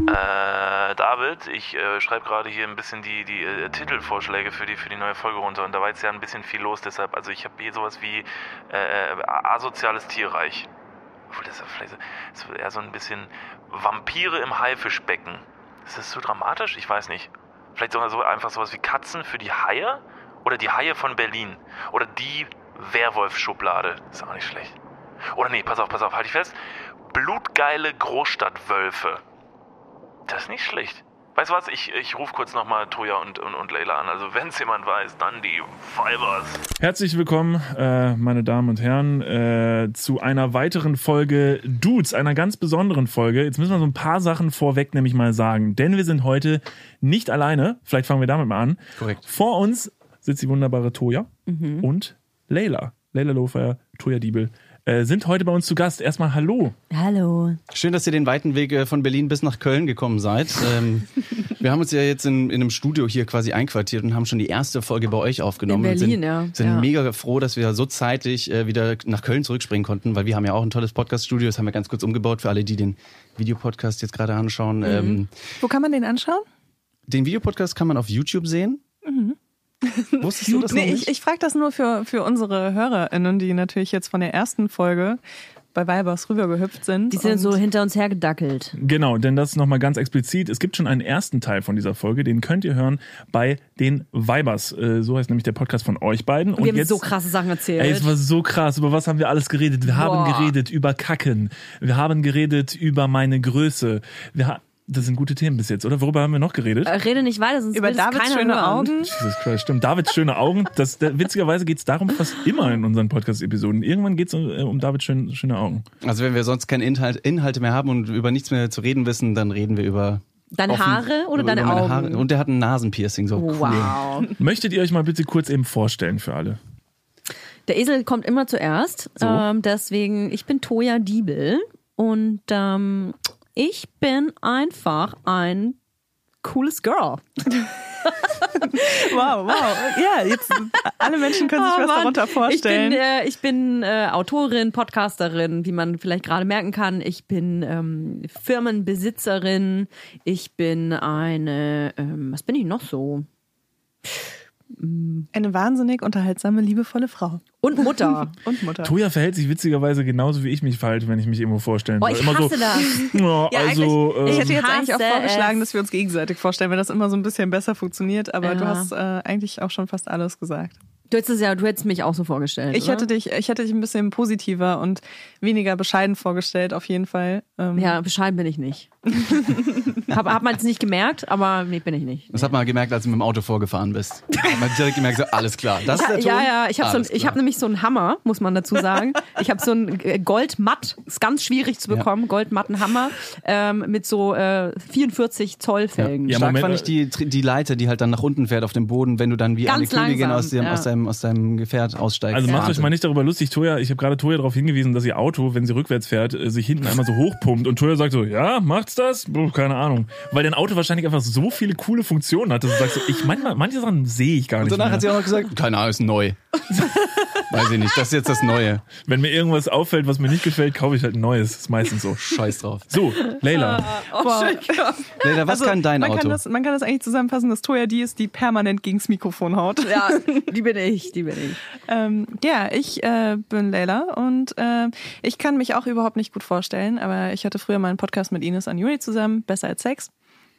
Äh, David, ich äh, schreibe gerade hier ein bisschen die, die äh, Titelvorschläge für die, für die neue Folge runter und da war jetzt ja ein bisschen viel los, deshalb, also ich habe hier sowas wie äh, asoziales Tierreich. Obwohl das ist ja vielleicht das ist eher so ein bisschen Vampire im Haifischbecken. Ist das so dramatisch? Ich weiß nicht. Vielleicht sogar so einfach sowas wie Katzen für die Haie oder die Haie von Berlin oder die Werwolf-Schublade. Ist auch nicht schlecht. Oder nee, pass auf, pass auf, halt dich fest. Blutgeile Großstadtwölfe. Das ist nicht schlecht. Weißt du was? Ich, ich rufe kurz nochmal Toja und, und, und Leila an. Also, wenn es jemand weiß, dann die Fibers. Herzlich willkommen, äh, meine Damen und Herren, äh, zu einer weiteren Folge Dudes, einer ganz besonderen Folge. Jetzt müssen wir so ein paar Sachen vorweg nämlich mal sagen, denn wir sind heute nicht alleine. Vielleicht fangen wir damit mal an. Korrekt. Vor uns sitzt die wunderbare Toja mhm. und Leila. Leila Lofer, Toja Diebel äh, sind heute bei uns zu Gast. Erstmal Hallo. Hallo. Schön, dass ihr den weiten Weg äh, von Berlin bis nach Köln gekommen seid. Ähm, wir haben uns ja jetzt in, in, einem Studio hier quasi einquartiert und haben schon die erste Folge bei euch aufgenommen. In Berlin, sind, ja. Sind ja. mega froh, dass wir so zeitig äh, wieder nach Köln zurückspringen konnten, weil wir haben ja auch ein tolles Podcast-Studio. Das haben wir ganz kurz umgebaut für alle, die den Videopodcast jetzt gerade anschauen. Mhm. Ähm, Wo kann man den anschauen? Den Videopodcast kann man auf YouTube sehen. Mhm. Wusstest du das nee, ich, ich frage das nur für, für unsere HörerInnen, die natürlich jetzt von der ersten Folge bei Weibers rübergehüpft sind. Die sind so hinter uns hergedackelt. Genau, denn das nochmal ganz explizit. Es gibt schon einen ersten Teil von dieser Folge, den könnt ihr hören bei den Weibers. Äh, so heißt nämlich der Podcast von euch beiden. Und, wir haben jetzt, so krasse Sachen erzählt. Ey, es war so krass. Über was haben wir alles geredet? Wir Boah. haben geredet über Kacken. Wir haben geredet über meine Größe. Wir haben das sind gute Themen bis jetzt, oder? Worüber haben wir noch geredet? Äh, rede nicht weiter, sonst Über Davids schöne hören. Augen. Jesus Christ, stimmt. Davids schöne Augen. Das, da, witzigerweise geht es darum fast immer in unseren Podcast-Episoden. Irgendwann geht es um, um Davids schön, schöne Augen. Also wenn wir sonst keine Inhalt, Inhalte mehr haben und über nichts mehr zu reden wissen, dann reden wir über Deine offen, Haare oder deine Augen? Haare. Und der hat ein Nasenpiercing, so wow. cool. Möchtet ihr euch mal bitte kurz eben vorstellen für alle? Der Esel kommt immer zuerst. So. Ähm, deswegen, ich bin Toja Diebel und ähm, ich bin einfach ein cooles Girl. wow, wow. Ja, jetzt alle Menschen können sich oh, was Mann. darunter vorstellen. Ich bin, äh, ich bin äh, Autorin, Podcasterin, wie man vielleicht gerade merken kann. Ich bin ähm, Firmenbesitzerin. Ich bin eine, ähm, was bin ich noch so? Eine wahnsinnig unterhaltsame, liebevolle Frau. Und Mutter. und Mutter. Toja verhält sich witzigerweise genauso, wie ich mich verhalte, wenn ich mich irgendwo vorstellen soll. Oh, ich immer hasse so, das. Ja, ja, also, ich hätte jetzt eigentlich auch vorgeschlagen, dass wir uns gegenseitig vorstellen, wenn das immer so ein bisschen besser funktioniert. Aber ja. du hast äh, eigentlich auch schon fast alles gesagt. Du hättest, ja, du hättest mich auch so vorgestellt. Ich oder? hätte dich, ich hätte dich ein bisschen positiver und weniger bescheiden vorgestellt, auf jeden Fall. Ähm ja, bescheiden bin ich nicht. hab, hab man jetzt nicht gemerkt, aber nee, bin ich nicht. Das hat man gemerkt, als du mit dem Auto vorgefahren bist. Hat man direkt gemerkt, so alles klar. Das ist der Ton. Ja, ja, ich habe so, hab nämlich so einen Hammer, muss man dazu sagen. Ich habe so einen äh, Goldmatt, ist ganz schwierig zu bekommen, ja. Goldmatten Hammer ähm, mit so äh, 44 Zoll Felgen. Ja, ja Stark Moment, fand ich die, die Leiter, die halt dann nach unten fährt auf dem Boden, wenn du dann wie ganz eine Königin aus, dem, ja. aus, deinem, aus deinem Gefährt aussteigst. Also macht euch mal nicht darüber lustig, Toja, ich habe gerade Toja darauf hingewiesen, dass ihr Auto, wenn sie rückwärts fährt, äh, sich hinten einmal so hochpumpt und Toja sagt so, ja, macht's das? Keine Ahnung. Weil dein Auto wahrscheinlich einfach so viele coole Funktionen hat, dass du sagst, so, ich manchmal, manche Sachen sehe ich gar nicht. Und danach mehr. hat sie auch noch gesagt, keine Ahnung, ist neu. Weiß ich nicht, das ist jetzt das Neue. Wenn mir irgendwas auffällt, was mir nicht gefällt, kaufe ich halt ein neues. Ist meistens so. Scheiß drauf. So, Leila. Ah, oh, wow. Leila, was also, kann dein man Auto? Kann das, man kann das eigentlich zusammenfassen, dass Toya die ist, die permanent gegens Mikrofon haut. Ja, die bin ich, die bin ich. ähm, ja, ich äh, bin Leila und äh, ich kann mich auch überhaupt nicht gut vorstellen, aber ich hatte früher mal einen Podcast mit Ines Anjuni zusammen, Besser als Sex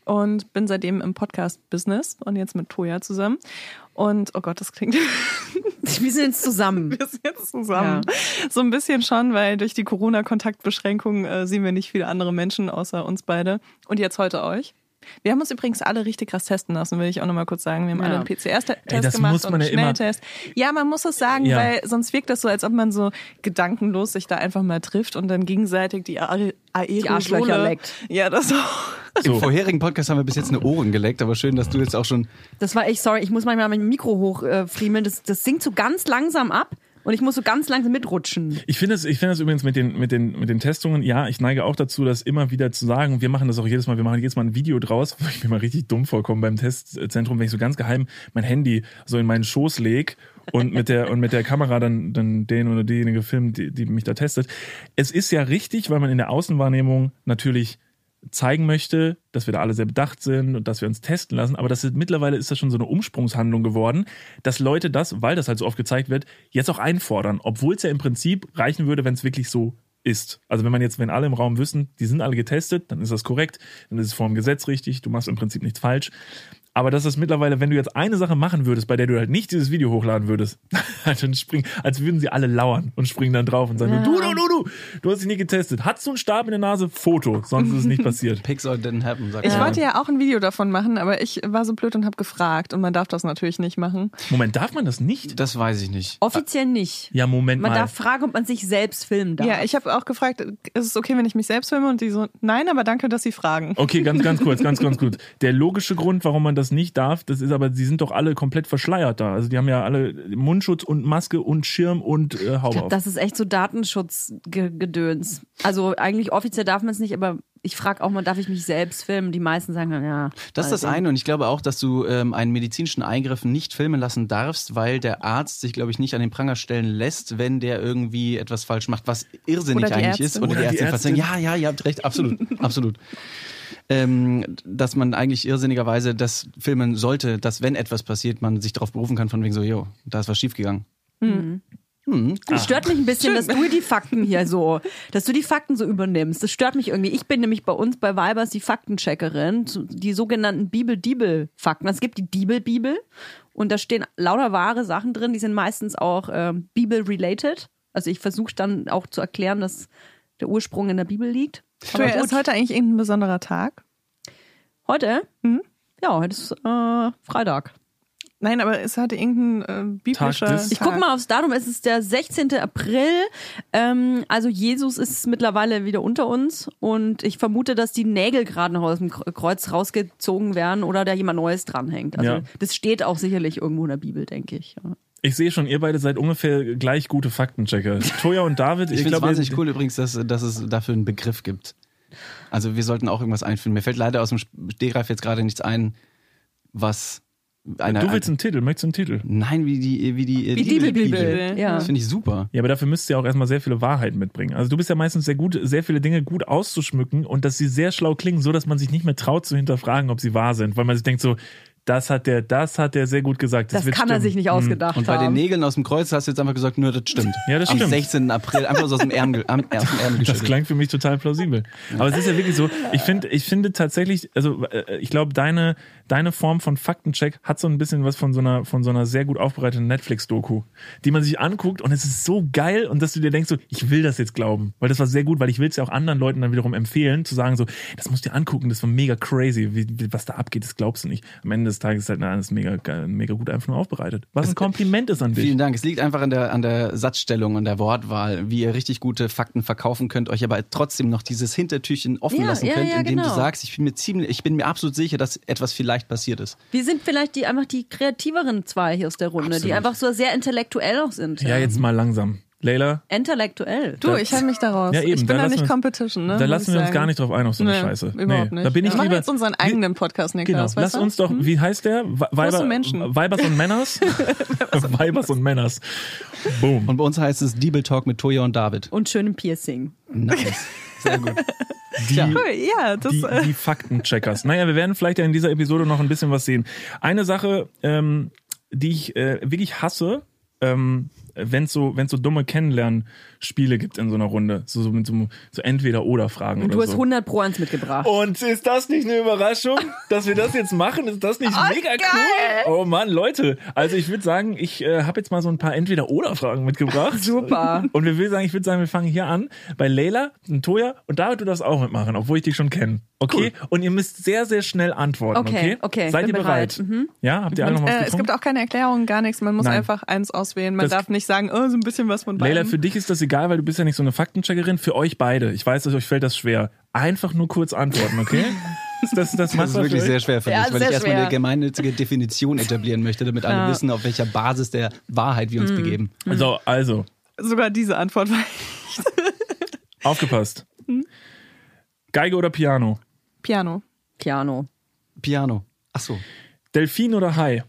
und bin seitdem im Podcast-Business und jetzt mit Toya zusammen. Und oh Gott, das klingt. Wir sind jetzt zusammen. Wir sind jetzt zusammen. Ja. So ein bisschen schon, weil durch die Corona-Kontaktbeschränkungen äh, sehen wir nicht viele andere Menschen außer uns beide. Und jetzt heute euch. Wir haben uns übrigens alle richtig krass testen lassen, will ich auch nochmal kurz sagen. Wir haben ja. alle einen PCR-Test gemacht und einen Schnelltest. Ja, man muss es sagen, ja. weil sonst wirkt das so, als ob man so gedankenlos sich da einfach mal trifft und dann gegenseitig die Aerosole... Die leckt. Ja, das auch. Im vorherigen Podcast haben wir bis jetzt eine Ohren geleckt, aber schön, dass du jetzt auch schon... Das war echt, sorry, ich muss manchmal mein Mikro hochfriemeln. Äh, das, das sinkt so ganz langsam ab. Und ich muss so ganz langsam mitrutschen. Ich finde es, ich finde es übrigens mit den, mit den, mit den Testungen, ja, ich neige auch dazu, das immer wieder zu sagen. Wir machen das auch jedes Mal. Wir machen jedes Mal ein Video draus, wo ich mir mal richtig dumm vorkomme beim Testzentrum, wenn ich so ganz geheim mein Handy so in meinen Schoß leg und mit der, und mit der Kamera dann, dann den oder diejenige filmt, die, die mich da testet. Es ist ja richtig, weil man in der Außenwahrnehmung natürlich zeigen möchte, dass wir da alle sehr bedacht sind und dass wir uns testen lassen. Aber das ist, mittlerweile ist das schon so eine Umsprungshandlung geworden, dass Leute das, weil das halt so oft gezeigt wird, jetzt auch einfordern. Obwohl es ja im Prinzip reichen würde, wenn es wirklich so ist. Also wenn man jetzt, wenn alle im Raum wissen, die sind alle getestet, dann ist das korrekt, dann ist es vor dem Gesetz richtig, du machst im Prinzip nichts falsch. Aber das ist mittlerweile, wenn du jetzt eine Sache machen würdest, bei der du halt nicht dieses Video hochladen würdest, dann springen, als würden sie alle lauern und springen dann drauf und sagen, Ja. du, du, du, du, du hast dich nie getestet. Hattest du einen Stab in der Nase? Foto, sonst ist es nicht passiert. Pixar didn't happen, sagt Ich man. wollte ja auch ein Video davon machen, aber ich war so blöd und habe gefragt und man darf das natürlich nicht machen. Moment, darf man das nicht? Das weiß ich nicht. Offiziell nicht. Ja, Moment Man mal. darf fragen, ob man sich selbst filmen darf. Ja, ich habe auch gefragt, ist es okay, wenn ich mich selbst filme? Und die so, nein, aber danke, dass Sie fragen. Okay, ganz, ganz kurz, ganz, ganz gut. Der logische Grund, warum man das nicht darf, das ist aber, sie sind doch alle komplett verschleiert da. Also die haben ja alle Mundschutz und Maske und Schirm und äh, Ich Haube glaube, auf. das ist echt so Datenschutzgedöns. Also eigentlich offiziell darf man es nicht, aber ich frage auch mal, darf ich mich selbst filmen? Die meisten sagen dann, ja. Das ist das eine und ich glaube auch, dass du ähm, einen medizinischen Eingriff nicht filmen lassen darfst, weil der Arzt sich, glaube ich, nicht an den Pranger stellen lässt, wenn der irgendwie etwas falsch macht, was irrsinnig eigentlich ist. Ärztin. Oder, Oder die die Ärztin sagen, ja, ja, ihr habt recht, absolut, absolut. Ähm, dass man eigentlich irrsinnigerweise das filmen sollte, dass wenn etwas passiert, man sich darauf berufen kann, von wegen so, jo, da ist was schiefgegangen. Es stört mich ein bisschen, dass du die Fakten hier so, dass du die Fakten so übernimmst. Das stört mich irgendwie. Ich bin nämlich bei uns bei Weibers die Faktencheckerin, die sogenannten Bibel-Diebel-Fakten. Es gibt die Diebel-Bibel und da stehen lauter wahre Sachen drin, die sind meistens auch ähm, Bibel-related. Also ich versuche dann auch zu erklären, dass der Ursprung in der Bibel liegt. Aber gut. ist heute eigentlich irgendein besonderer Tag? Heute? Mhm. Ja, heute ist äh, Freitag. Nein, aber ist heute irgendein äh, biblischer Tag Ich guck mal aufs Datum, es ist der 16. April. Ähm, also Jesus ist mittlerweile wieder unter uns und ich vermute, dass die Nägel gerade noch aus dem Kreuz rausgezogen werden oder da jemand Neues dranhängt. Also Ja. das steht auch sicherlich irgendwo in der Bibel, denke ich. Ja. Ich sehe schon, ihr beide seid ungefähr gleich gute Faktenchecker. Toya und David, Ich ich, finde es glaube, wahnsinnig cool übrigens, dass, dass es dafür einen Begriff gibt. Also wir sollten auch irgendwas einführen. Mir fällt leider aus dem Stehgreif jetzt gerade nichts ein, was einer... du willst einen Titel, möchtest du einen Titel? Nein, wie die... Wie die, Wie die Bibel. Bibel. Ja. Das finde ich super. Ja, aber dafür müsst ihr auch erstmal sehr viele Wahrheiten mitbringen. Also du bist ja meistens sehr gut, sehr viele Dinge gut auszuschmücken und dass sie sehr schlau klingen, so dass man sich nicht mehr traut zu hinterfragen, ob sie wahr sind, weil man sich denkt so, das hat der, das hat der sehr gut gesagt. Das, Das wird kann er stimmen. sich nicht ausgedacht Und bei den haben. Nägeln aus dem Kreuz hast du jetzt einfach gesagt, nur das stimmt. Ja, das Am stimmt. 16. April, einfach so aus dem Ärmel, am, aus dem Ärmel Das klang für mich total plausibel. Aber es ist ja wirklich so, ich finde, ich finde tatsächlich, also äh, ich glaube, deine, deine Form von Faktencheck hat so ein bisschen was von so einer, von so einer sehr gut aufbereiteten Netflix-Doku, die man sich anguckt und es ist so geil und dass du dir denkst so, ich will das jetzt glauben. Weil das war sehr gut, weil ich will es ja auch anderen Leuten dann wiederum empfehlen, zu sagen so, das musst du dir angucken, das war mega crazy, wie, wie, was da abgeht, das glaubst du nicht. Am Ende des Tages ist halt alles mega, mega gut einfach nur aufbereitet. Was ein Kompliment ist an dich. Vielen Dank. Es liegt einfach an der, an der Satzstellung und der Wortwahl, wie ihr richtig gute Fakten verkaufen könnt, euch aber trotzdem noch dieses Hintertürchen offen Ja, lassen ja, könnt, ja, indem du genau. sagst, ich bin mir ziemlich, ich bin mir absolut sicher, dass etwas vielleicht passiert ist. Wir sind vielleicht die einfach die kreativeren zwei hier aus der Runde, die Absolut. einfach so sehr intellektuell auch sind. Ja, jetzt mal langsam. Leila, Intellektuell. Du, ich halte mich da raus. Ja, eben, ich da bin da lassen nicht wir- Competition, ne? da lassen wir uns sagen. gar nicht drauf ein auf so eine Nee, Scheiße. Überhaupt Nee, nicht. Da bin ich wir machen lieber, jetzt unseren eigenen Podcast, Genau, Niklas. lass weißt du? uns doch, wie heißt der? We- Weiber, Menschen. Weibers und Männers? Weibers und Männers. Boom. Und bei uns heißt es Diebel Talk mit Toya und David. Und schönem Piercing. Nice. Sehr gut. Die, Cool, ja, das, die, äh, die Faktencheckers. Naja, wir werden vielleicht ja in dieser Episode noch ein bisschen was sehen. Eine Sache, ähm, die ich äh, wirklich hasse, ähm, wenn es so, wenn's so dumme Kennenlernspiele gibt in so einer Runde. So, so mit so, so Entweder-Oder-Fragen Und du hast so. 100 Pro eins mitgebracht. Und ist das nicht eine Überraschung, dass wir das jetzt machen? Ist das nicht mega cool? Oh Mann, Leute. Also ich würde sagen, ich äh, habe jetzt mal so ein paar Entweder-Oder-Fragen mitgebracht. Super. Und wir will sagen, ich würde sagen, wir fangen hier an bei Leila, und Toja und David, du darfst auch mitmachen, obwohl ich dich schon kenne. Okay? Und ihr müsst sehr, sehr schnell antworten, okay? Okay, okay, Seid ihr bereit? bereit. Mhm. Ja? Habt ihr alle noch was äh, es gibt auch keine Erklärung, gar nichts. Man muss Nein. einfach eins auswählen. Man Das- darf nicht sagen, oh, so ein bisschen was von beidem. Leila, für dich ist das egal, weil du bist ja nicht so eine Faktencheckerin. Für euch beide. Ich weiß, dass euch fällt das schwer. Einfach nur kurz antworten, okay? Das, das, Das ist wirklich sehr schwer für mich, Ja, weil ich erstmal schwer. eine gemeinnützige Definition etablieren möchte, damit alle Ja. wissen, auf welcher Basis der Wahrheit wir uns Mhm. begeben. So, also, Sogar diese Antwort war aufgepasst. Hm? Geige oder Piano? Piano. Piano. Piano. Ach so, Delfin oder Hai?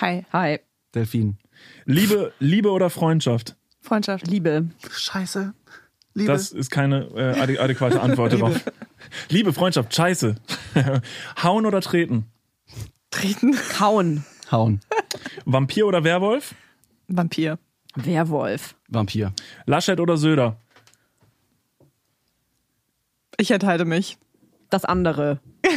Hi. Hi. Delfin. Liebe, Liebe oder Freundschaft? Freundschaft. Liebe. Scheiße. Liebe. Das ist keine äh, adäquate Antwort darauf. Liebe, Freundschaft, scheiße. Hauen oder treten? Treten. Kauen. Hauen. Vampir oder Werwolf? Vampir. Werwolf. Vampir. Laschet oder Söder? Ich enthalte mich. Das andere.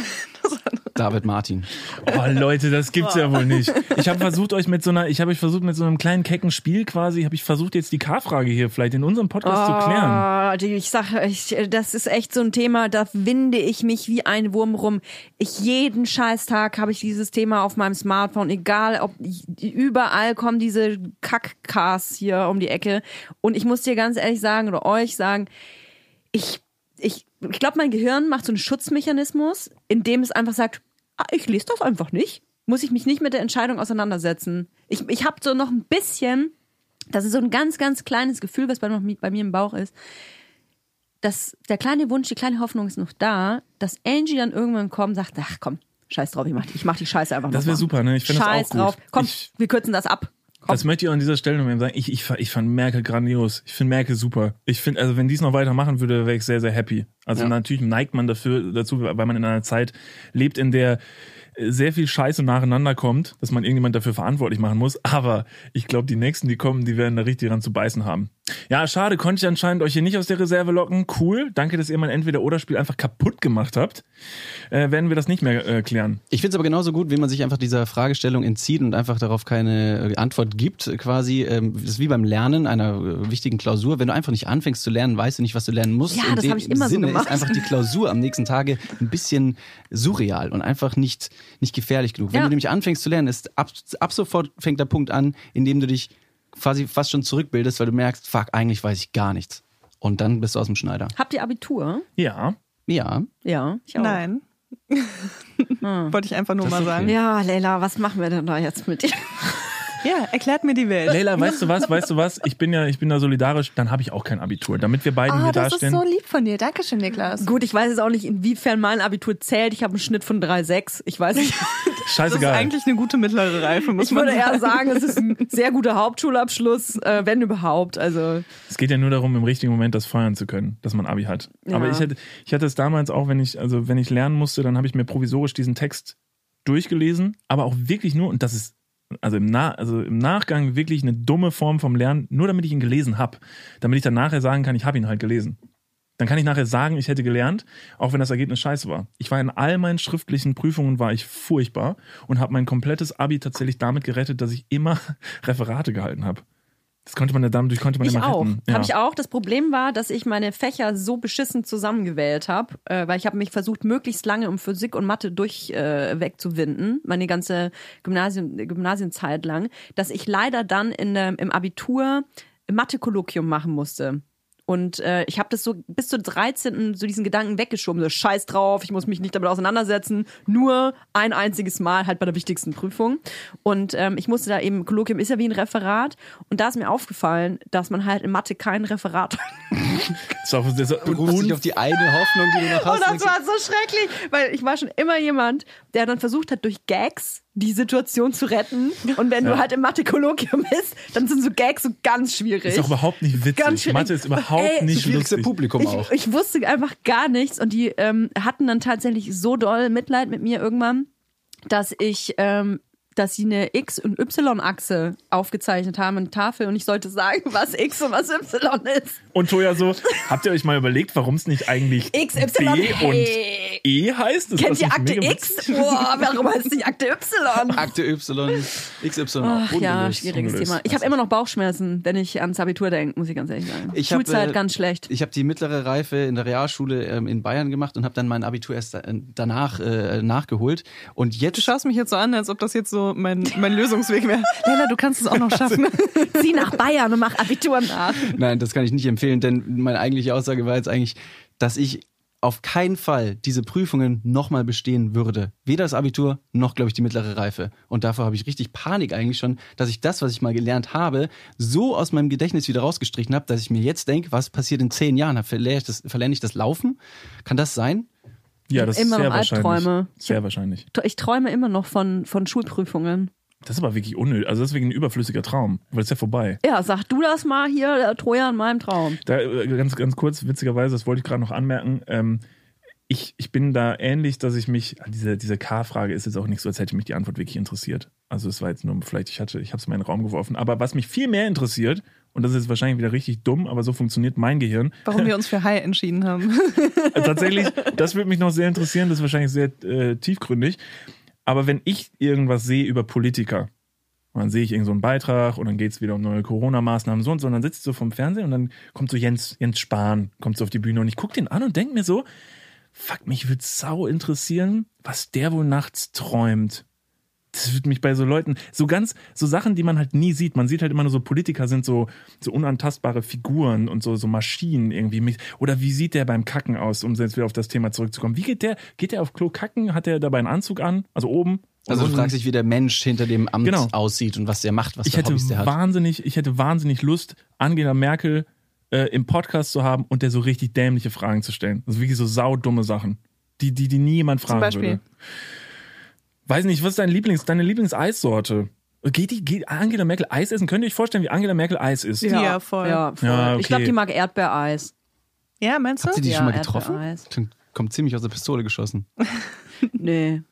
David Martin. Oh Leute, das gibt's ja wohl nicht. Ich habe versucht euch mit so einer, ich habe euch versucht mit so einem kleinen kecken Spiel quasi, habe ich versucht jetzt die K-Frage hier vielleicht in unserem Podcast zu klären. Ah, die- ich sag, ich, das ist echt so ein Thema, da winde ich mich wie ein Wurm rum. Ich jeden Scheißtag habe ich dieses Thema auf meinem Smartphone, egal ob überall kommen diese Kackcars hier um die Ecke und ich muss dir ganz ehrlich sagen oder euch sagen, ich ich ich glaube, mein Gehirn macht so einen Schutzmechanismus, in dem es einfach sagt, ah, ich lese das einfach nicht. Muss ich mich nicht mit der Entscheidung auseinandersetzen. Ich, ich habe so noch ein bisschen, das ist so ein ganz, ganz kleines Gefühl, was bei, bei mir im Bauch ist. dass der kleine Wunsch, die kleine Hoffnung ist noch da, dass Angie dann irgendwann kommt und sagt, ach komm, scheiß drauf, ich mach, die- ich mach die Scheiße einfach Das noch wäre mal. super, ne? Ich finde das Scheiß auch gut. drauf. Komm, Ich- wir kürzen das ab. Komm. Das möchte ich auch an dieser Stelle noch mal sagen. Ich, ich, ich fand Merkel grandios. Ich finde Merkel super. Ich finde, also wenn die es noch weitermachen würde, wäre ich sehr, sehr happy. Also Ja. natürlich neigt man dafür dazu, weil man in einer Zeit lebt, in der sehr viel Scheiße nacheinander kommt, dass man irgendjemand dafür verantwortlich machen muss. Aber ich glaube, die nächsten, die kommen, die werden da richtig dran zu beißen haben. Ja, schade, konnte ich anscheinend euch hier nicht aus der Reserve locken. Cool. Danke, dass ihr mein Entweder-Oder-Spiel einfach kaputt gemacht habt. Äh, werden wir das nicht mehr äh, klären. Ich finde es aber genauso gut, wenn man sich einfach dieser Fragestellung entzieht und einfach darauf keine äh, Antwort gibt, quasi. Ähm, das ist wie beim Lernen einer äh, wichtigen Klausur. Wenn du einfach nicht anfängst zu lernen, weißt du nicht, was du lernen musst. Ja, In das dem hab ich immer so Sinne gemacht. ist einfach die Klausur am nächsten Tage ein bisschen surreal und einfach nicht, nicht gefährlich genug. Wenn Ja. du nämlich anfängst zu lernen, ist ab, ab sofort fängt der Punkt an, in dem du dich quasi fast schon zurückbildest, weil du merkst, fuck, eigentlich weiß ich gar nichts. Und dann bist du aus dem Schneider. Habt ihr Abitur? Ja. Ja. Ja, ich auch. Nein. Wollte ich einfach nur Das mal okay. sagen. Ja, Leila, was machen wir denn da jetzt mit dir? Ja, erklärt mir die Welt. Leila, weißt du was, weißt du was? Ich bin ja, ich bin da solidarisch, dann habe ich auch kein Abitur. Damit wir beiden Ah, hier das ist dastehen. so lieb von dir. Dankeschön, Niklas. Gut, ich weiß jetzt auch nicht, inwiefern mein Abitur zählt. Ich habe einen Schnitt von 3,6. Ich weiß nicht. Das ist Scheißegal. eigentlich eine gute mittlere Reife, muss Ich man würde sagen. eher sagen, es ist ein sehr guter Hauptschulabschluss, äh, wenn überhaupt. Also Es geht ja nur darum, im richtigen Moment das feuern zu können, dass man Abi hat. Ja. Aber ich hatte, ich hatte es damals auch, wenn ich, also wenn ich lernen musste, dann habe ich mir provisorisch diesen Text durchgelesen, aber auch wirklich nur, und das ist also im, Na also im Nachgang wirklich eine dumme Form vom Lernen, nur damit ich ihn gelesen habe. Damit ich dann nachher sagen kann, ich habe ihn halt gelesen. Dann kann ich nachher sagen, ich hätte gelernt, auch wenn das Ergebnis scheiße war. Ich war in all meinen schriftlichen Prüfungen war ich furchtbar und habe mein komplettes Abi tatsächlich damit gerettet, dass ich immer Referate gehalten habe. Das konnte man ja damit, konnte man ich immer auch. retten. Habe ich auch. Das Problem war, dass ich meine Fächer so beschissen zusammengewählt habe, äh, weil ich habe mich versucht, möglichst lange um Physik und Mathe durch äh, wegzuwinden, meine ganze Gymnasien, Gymnasienzeit lang, dass ich leider dann in, der- im Abitur Mathe-Kolloquium machen musste. Und äh, ich habe das so bis zur 13. so diesen Gedanken weggeschoben, so scheiß drauf, ich muss mich nicht damit auseinandersetzen, nur ein einziges Mal halt bei der wichtigsten Prüfung. Und ähm, ich musste da eben, Kolloquium ist ja wie ein Referat und da ist mir aufgefallen, dass man halt in Mathe kein Referat Das war, das war, Du rufst dich und, auf die eine Hoffnung, die du noch hast. Und das war so schrecklich, weil ich war schon immer jemand, der dann versucht hat, durch Gags die Situation zu retten. Und wenn Ja. du halt im Mathe-Kolloquium bist, dann sind so Gags so ganz schwierig. ist auch überhaupt nicht witzig. Ganz schwierig. Mathe ist überhaupt Ey, nicht lustig. Publikum auch. ich, ich wusste einfach gar nichts und die ähm, hatten dann tatsächlich so doll Mitleid mit mir irgendwann, dass ich, ähm, dass sie eine X- und Y-Achse aufgezeichnet haben der Tafel und ich sollte sagen, was X und was Y ist. Und Toja so, habt ihr euch mal überlegt, warum es nicht eigentlich X, Y, B und hey. E heißt? Ist Kennt ihr Akte X? Boah, warum heißt es nicht Akte Y? Akte Y, XY. Ach ja, schwieriges ungelöst. Thema. Ich habe immer noch Bauchschmerzen, wenn ich ans Abitur denke, muss ich ganz ehrlich sagen. Ich hab, Schulzeit äh, ganz schlecht. Ich habe die mittlere Reife in der Realschule ähm, in Bayern gemacht und habe dann mein Abitur erst da- danach äh, nachgeholt. Und Du jetzt schaust mich jetzt so an, als ob das jetzt so mein, mein Lösungsweg wäre. Leila, du kannst es auch noch schaffen. Zieh nach Bayern und mach Abitur nach. Nein, das kann ich nicht empfehlen, denn meine eigentliche Aussage war jetzt eigentlich, dass ich auf keinen Fall diese Prüfungen nochmal bestehen würde. Weder das Abitur noch, glaube ich, die mittlere Reife. Und davor habe ich richtig Panik eigentlich schon, dass ich das, was ich mal gelernt habe, so aus meinem Gedächtnis wieder rausgestrichen habe, dass ich mir jetzt denke, was passiert in zehn Jahren? Verlerne ich das, verlerne ich das Laufen? Kann das sein? Ja, das Immer ist sehr wahrscheinlich. Albträume. Sehr wahrscheinlich. Ich träume immer noch von, von Schulprüfungen. Das ist aber wirklich unnötig. Also das ist wirklich ein überflüssiger Traum, weil es ist ja vorbei. Ja, sag du das mal hier, der Troja in meinem Traum. Da, äh, ganz, ganz kurz, witzigerweise, das wollte ich gerade noch anmerken. Ähm, ich, ich bin da ähnlich, dass ich mich, diese, diese K-Frage ist jetzt auch nicht so, als hätte mich die Antwort wirklich interessiert. Also es war jetzt nur, vielleicht, ich hatte, ich habe es in meinen Raum geworfen. Aber was mich viel mehr interessiert, und das ist wahrscheinlich wieder richtig dumm, aber so funktioniert mein Gehirn. Warum wir uns für High entschieden haben. Tatsächlich, das würde mich noch sehr interessieren, das ist wahrscheinlich sehr äh, tiefgründig. Aber wenn ich irgendwas sehe über Politiker, und dann sehe ich irgendeinen so einen Beitrag und dann geht es wieder um neue Corona-Maßnahmen so und so. Und dann sitzt du vom Fernsehen und dann kommt so Jens, Jens Spahn, kommt so auf die Bühne und ich gucke den an und denke mir so, fuck, mich würde sau interessieren, was der wohl nachts träumt. Das würde mich bei so Leuten, so ganz, so Sachen, die man halt nie sieht. Man sieht halt immer nur so, Politiker sind so, so unantastbare Figuren und so, so Maschinen irgendwie. Oder wie sieht der beim Kacken aus, um jetzt wieder auf das Thema zurückzukommen? Wie geht der, geht der auf Klo kacken? Hat der dabei einen Anzug an? Also oben? Also du fragst dich, wie der Mensch hinter dem Amt Genau. aussieht und was der macht, was ich hätte Hobbys der hat. wahnsinnig, ich hätte wahnsinnig Lust, Angela Merkel äh, im Podcast zu haben und der so richtig dämliche Fragen zu stellen. Also wirklich so saudumme Sachen, die, die, die nie jemand fragen Beispiel? würde. Weiß nicht, was ist dein Lieblings, deine Lieblingseissorte? Geht die, geht Angela Merkel Eis essen? Könnt ihr euch vorstellen, wie Angela Merkel Eis isst? Ja, voll. Ja, voll. Ja, Ich glaube, okay. die mag Erdbeereis. Ja, meinst du? Habt ihr die Ja, schon mal getroffen? Klingt- Kommt ziemlich aus der Pistole geschossen. Nee.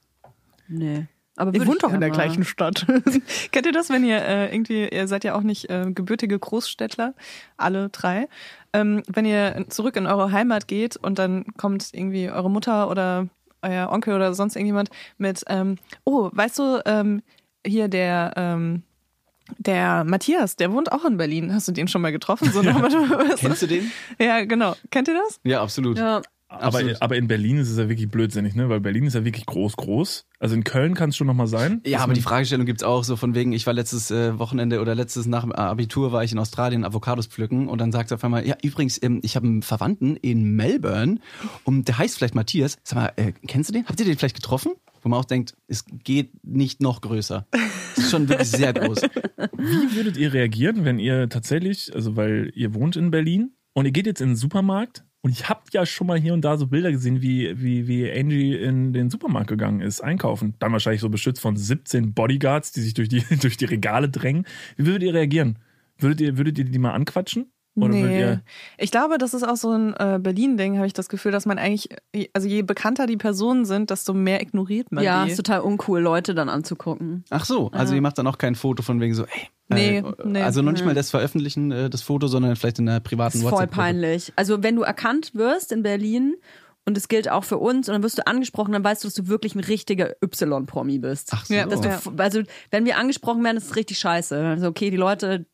Nee. Aber Ihr wohnt doch in der mal. gleichen Stadt. Kennt ihr das, wenn ihr äh, irgendwie, ihr seid ja auch nicht äh, gebürtige Großstädtler, alle drei. Ähm, wenn ihr zurück in eure Heimat geht und dann kommt irgendwie eure Mutter oder euer Onkel oder sonst irgendjemand mit, ähm, oh, weißt du, ähm, hier der, ähm, der Matthias, der wohnt auch in Berlin. Hast du den schon mal getroffen? So du? Kennst du den? Ja, genau. Kennt ihr das? Ja, absolut. Ja, Aber, aber in Berlin ist es ja wirklich blödsinnig, ne? Weil Berlin ist ja wirklich groß, groß. Also in Köln kann es schon nochmal sein. Ja, aber die Fragestellung gibt's auch so von wegen, ich war letztes äh, Wochenende oder letztes nach dem Abitur war ich in Australien Avocados pflücken und dann sagt er auf einmal, ja übrigens, ähm, ich habe einen Verwandten in Melbourne und der heißt vielleicht Matthias. Sag mal, äh, kennst du den? Habt ihr den vielleicht getroffen? Wo man auch denkt, es geht nicht noch größer. Das ist schon wirklich sehr groß. Wie würdet ihr reagieren, wenn ihr tatsächlich, also weil ihr wohnt in Berlin und ihr geht jetzt in den Supermarkt und ich habt ja schon mal hier und da so Bilder gesehen, wie, wie, wie Angie in den Supermarkt gegangen ist, einkaufen. Dann wahrscheinlich so beschützt von 17 Bodyguards, die sich durch die, durch die Regale drängen. Wie würdet ihr reagieren? Würdet ihr, würdet ihr die mal anquatschen? Oder ihr, Ich glaube, das ist auch so ein äh, Berlin-Ding, habe ich das Gefühl, dass man eigentlich, also je bekannter die Personen sind, desto mehr ignoriert man ja die. ist total uncool, Leute dann anzugucken. Ach so, also ihr macht dann auch kein Foto von wegen so, ey. Nee, äh, nee. Also noch nicht mal das Veröffentlichen, äh, das Foto, sondern vielleicht in einer Das privaten ist voll WhatsApp. peinlich. Also wenn du erkannt wirst in Berlin und es gilt auch für uns und dann wirst du angesprochen, dann weißt du, dass du wirklich ein richtiger Y-Promi bist. Ach so. Ja, Dass du, Ja. Also wenn wir angesprochen werden, ist es richtig scheiße. Also okay, die Leute,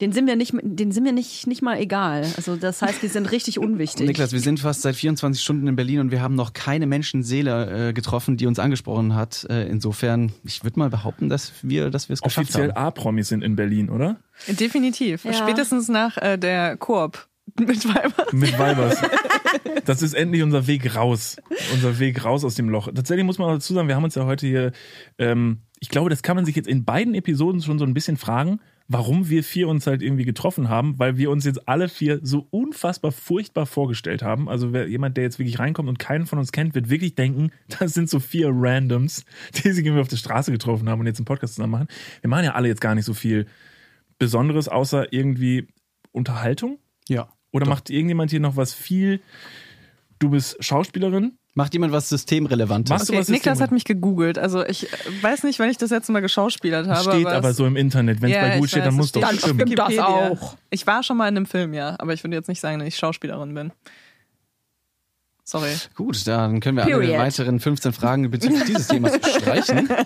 denen sind wir nicht, denen sind wir nicht, nicht mal egal. Also das heißt, die sind richtig unwichtig. Niklas, wir sind fast seit 24 Stunden in Berlin und wir haben noch keine Menschenseele äh, getroffen, die uns angesprochen hat. Äh, insofern, ich würde mal behaupten, dass wir, dass wir es geschafft offiziell haben. A-Promis sind in Berlin, oder? Definitiv. Ja. Spätestens nach äh, der Koop mit Weiber. Mit Weibers. Das ist endlich unser Weg raus. Unser Weg raus aus dem Loch. Tatsächlich muss man auch dazu sagen, wir haben uns ja heute hier, ähm, ich glaube, das kann man sich jetzt in beiden Episoden schon so ein bisschen fragen, warum wir vier uns halt irgendwie getroffen haben, weil wir uns jetzt alle vier so unfassbar furchtbar vorgestellt haben. Also wer, jemand, der jetzt wirklich reinkommt und keinen von uns kennt, wird wirklich denken, das sind so vier Randoms, die sich irgendwie auf der Straße getroffen haben und jetzt einen Podcast zusammen machen. Wir machen ja alle jetzt gar nicht so viel Besonderes, außer irgendwie Unterhaltung. Ja. Oder macht irgendjemand hier noch was viel? Du bist Schauspielerin? Macht jemand was Systemrelevantes? Machst Okay, Niklas hat mich gegoogelt. Also ich äh, weiß nicht, wenn ich das letzte Mal geschauspielert habe. steht aber, aber so im Internet. Wenn es Ja, bei Google steht, weiß, dann muss doch stimmen. stimmt das Wikipedia. auch. Ich war schon mal in einem Film, ja, aber ich würde jetzt nicht sagen, dass ich Schauspielerin bin. Sorry. Gut, dann können wir alle weiteren 15 Fragen bezüglich dieses Themas streichen.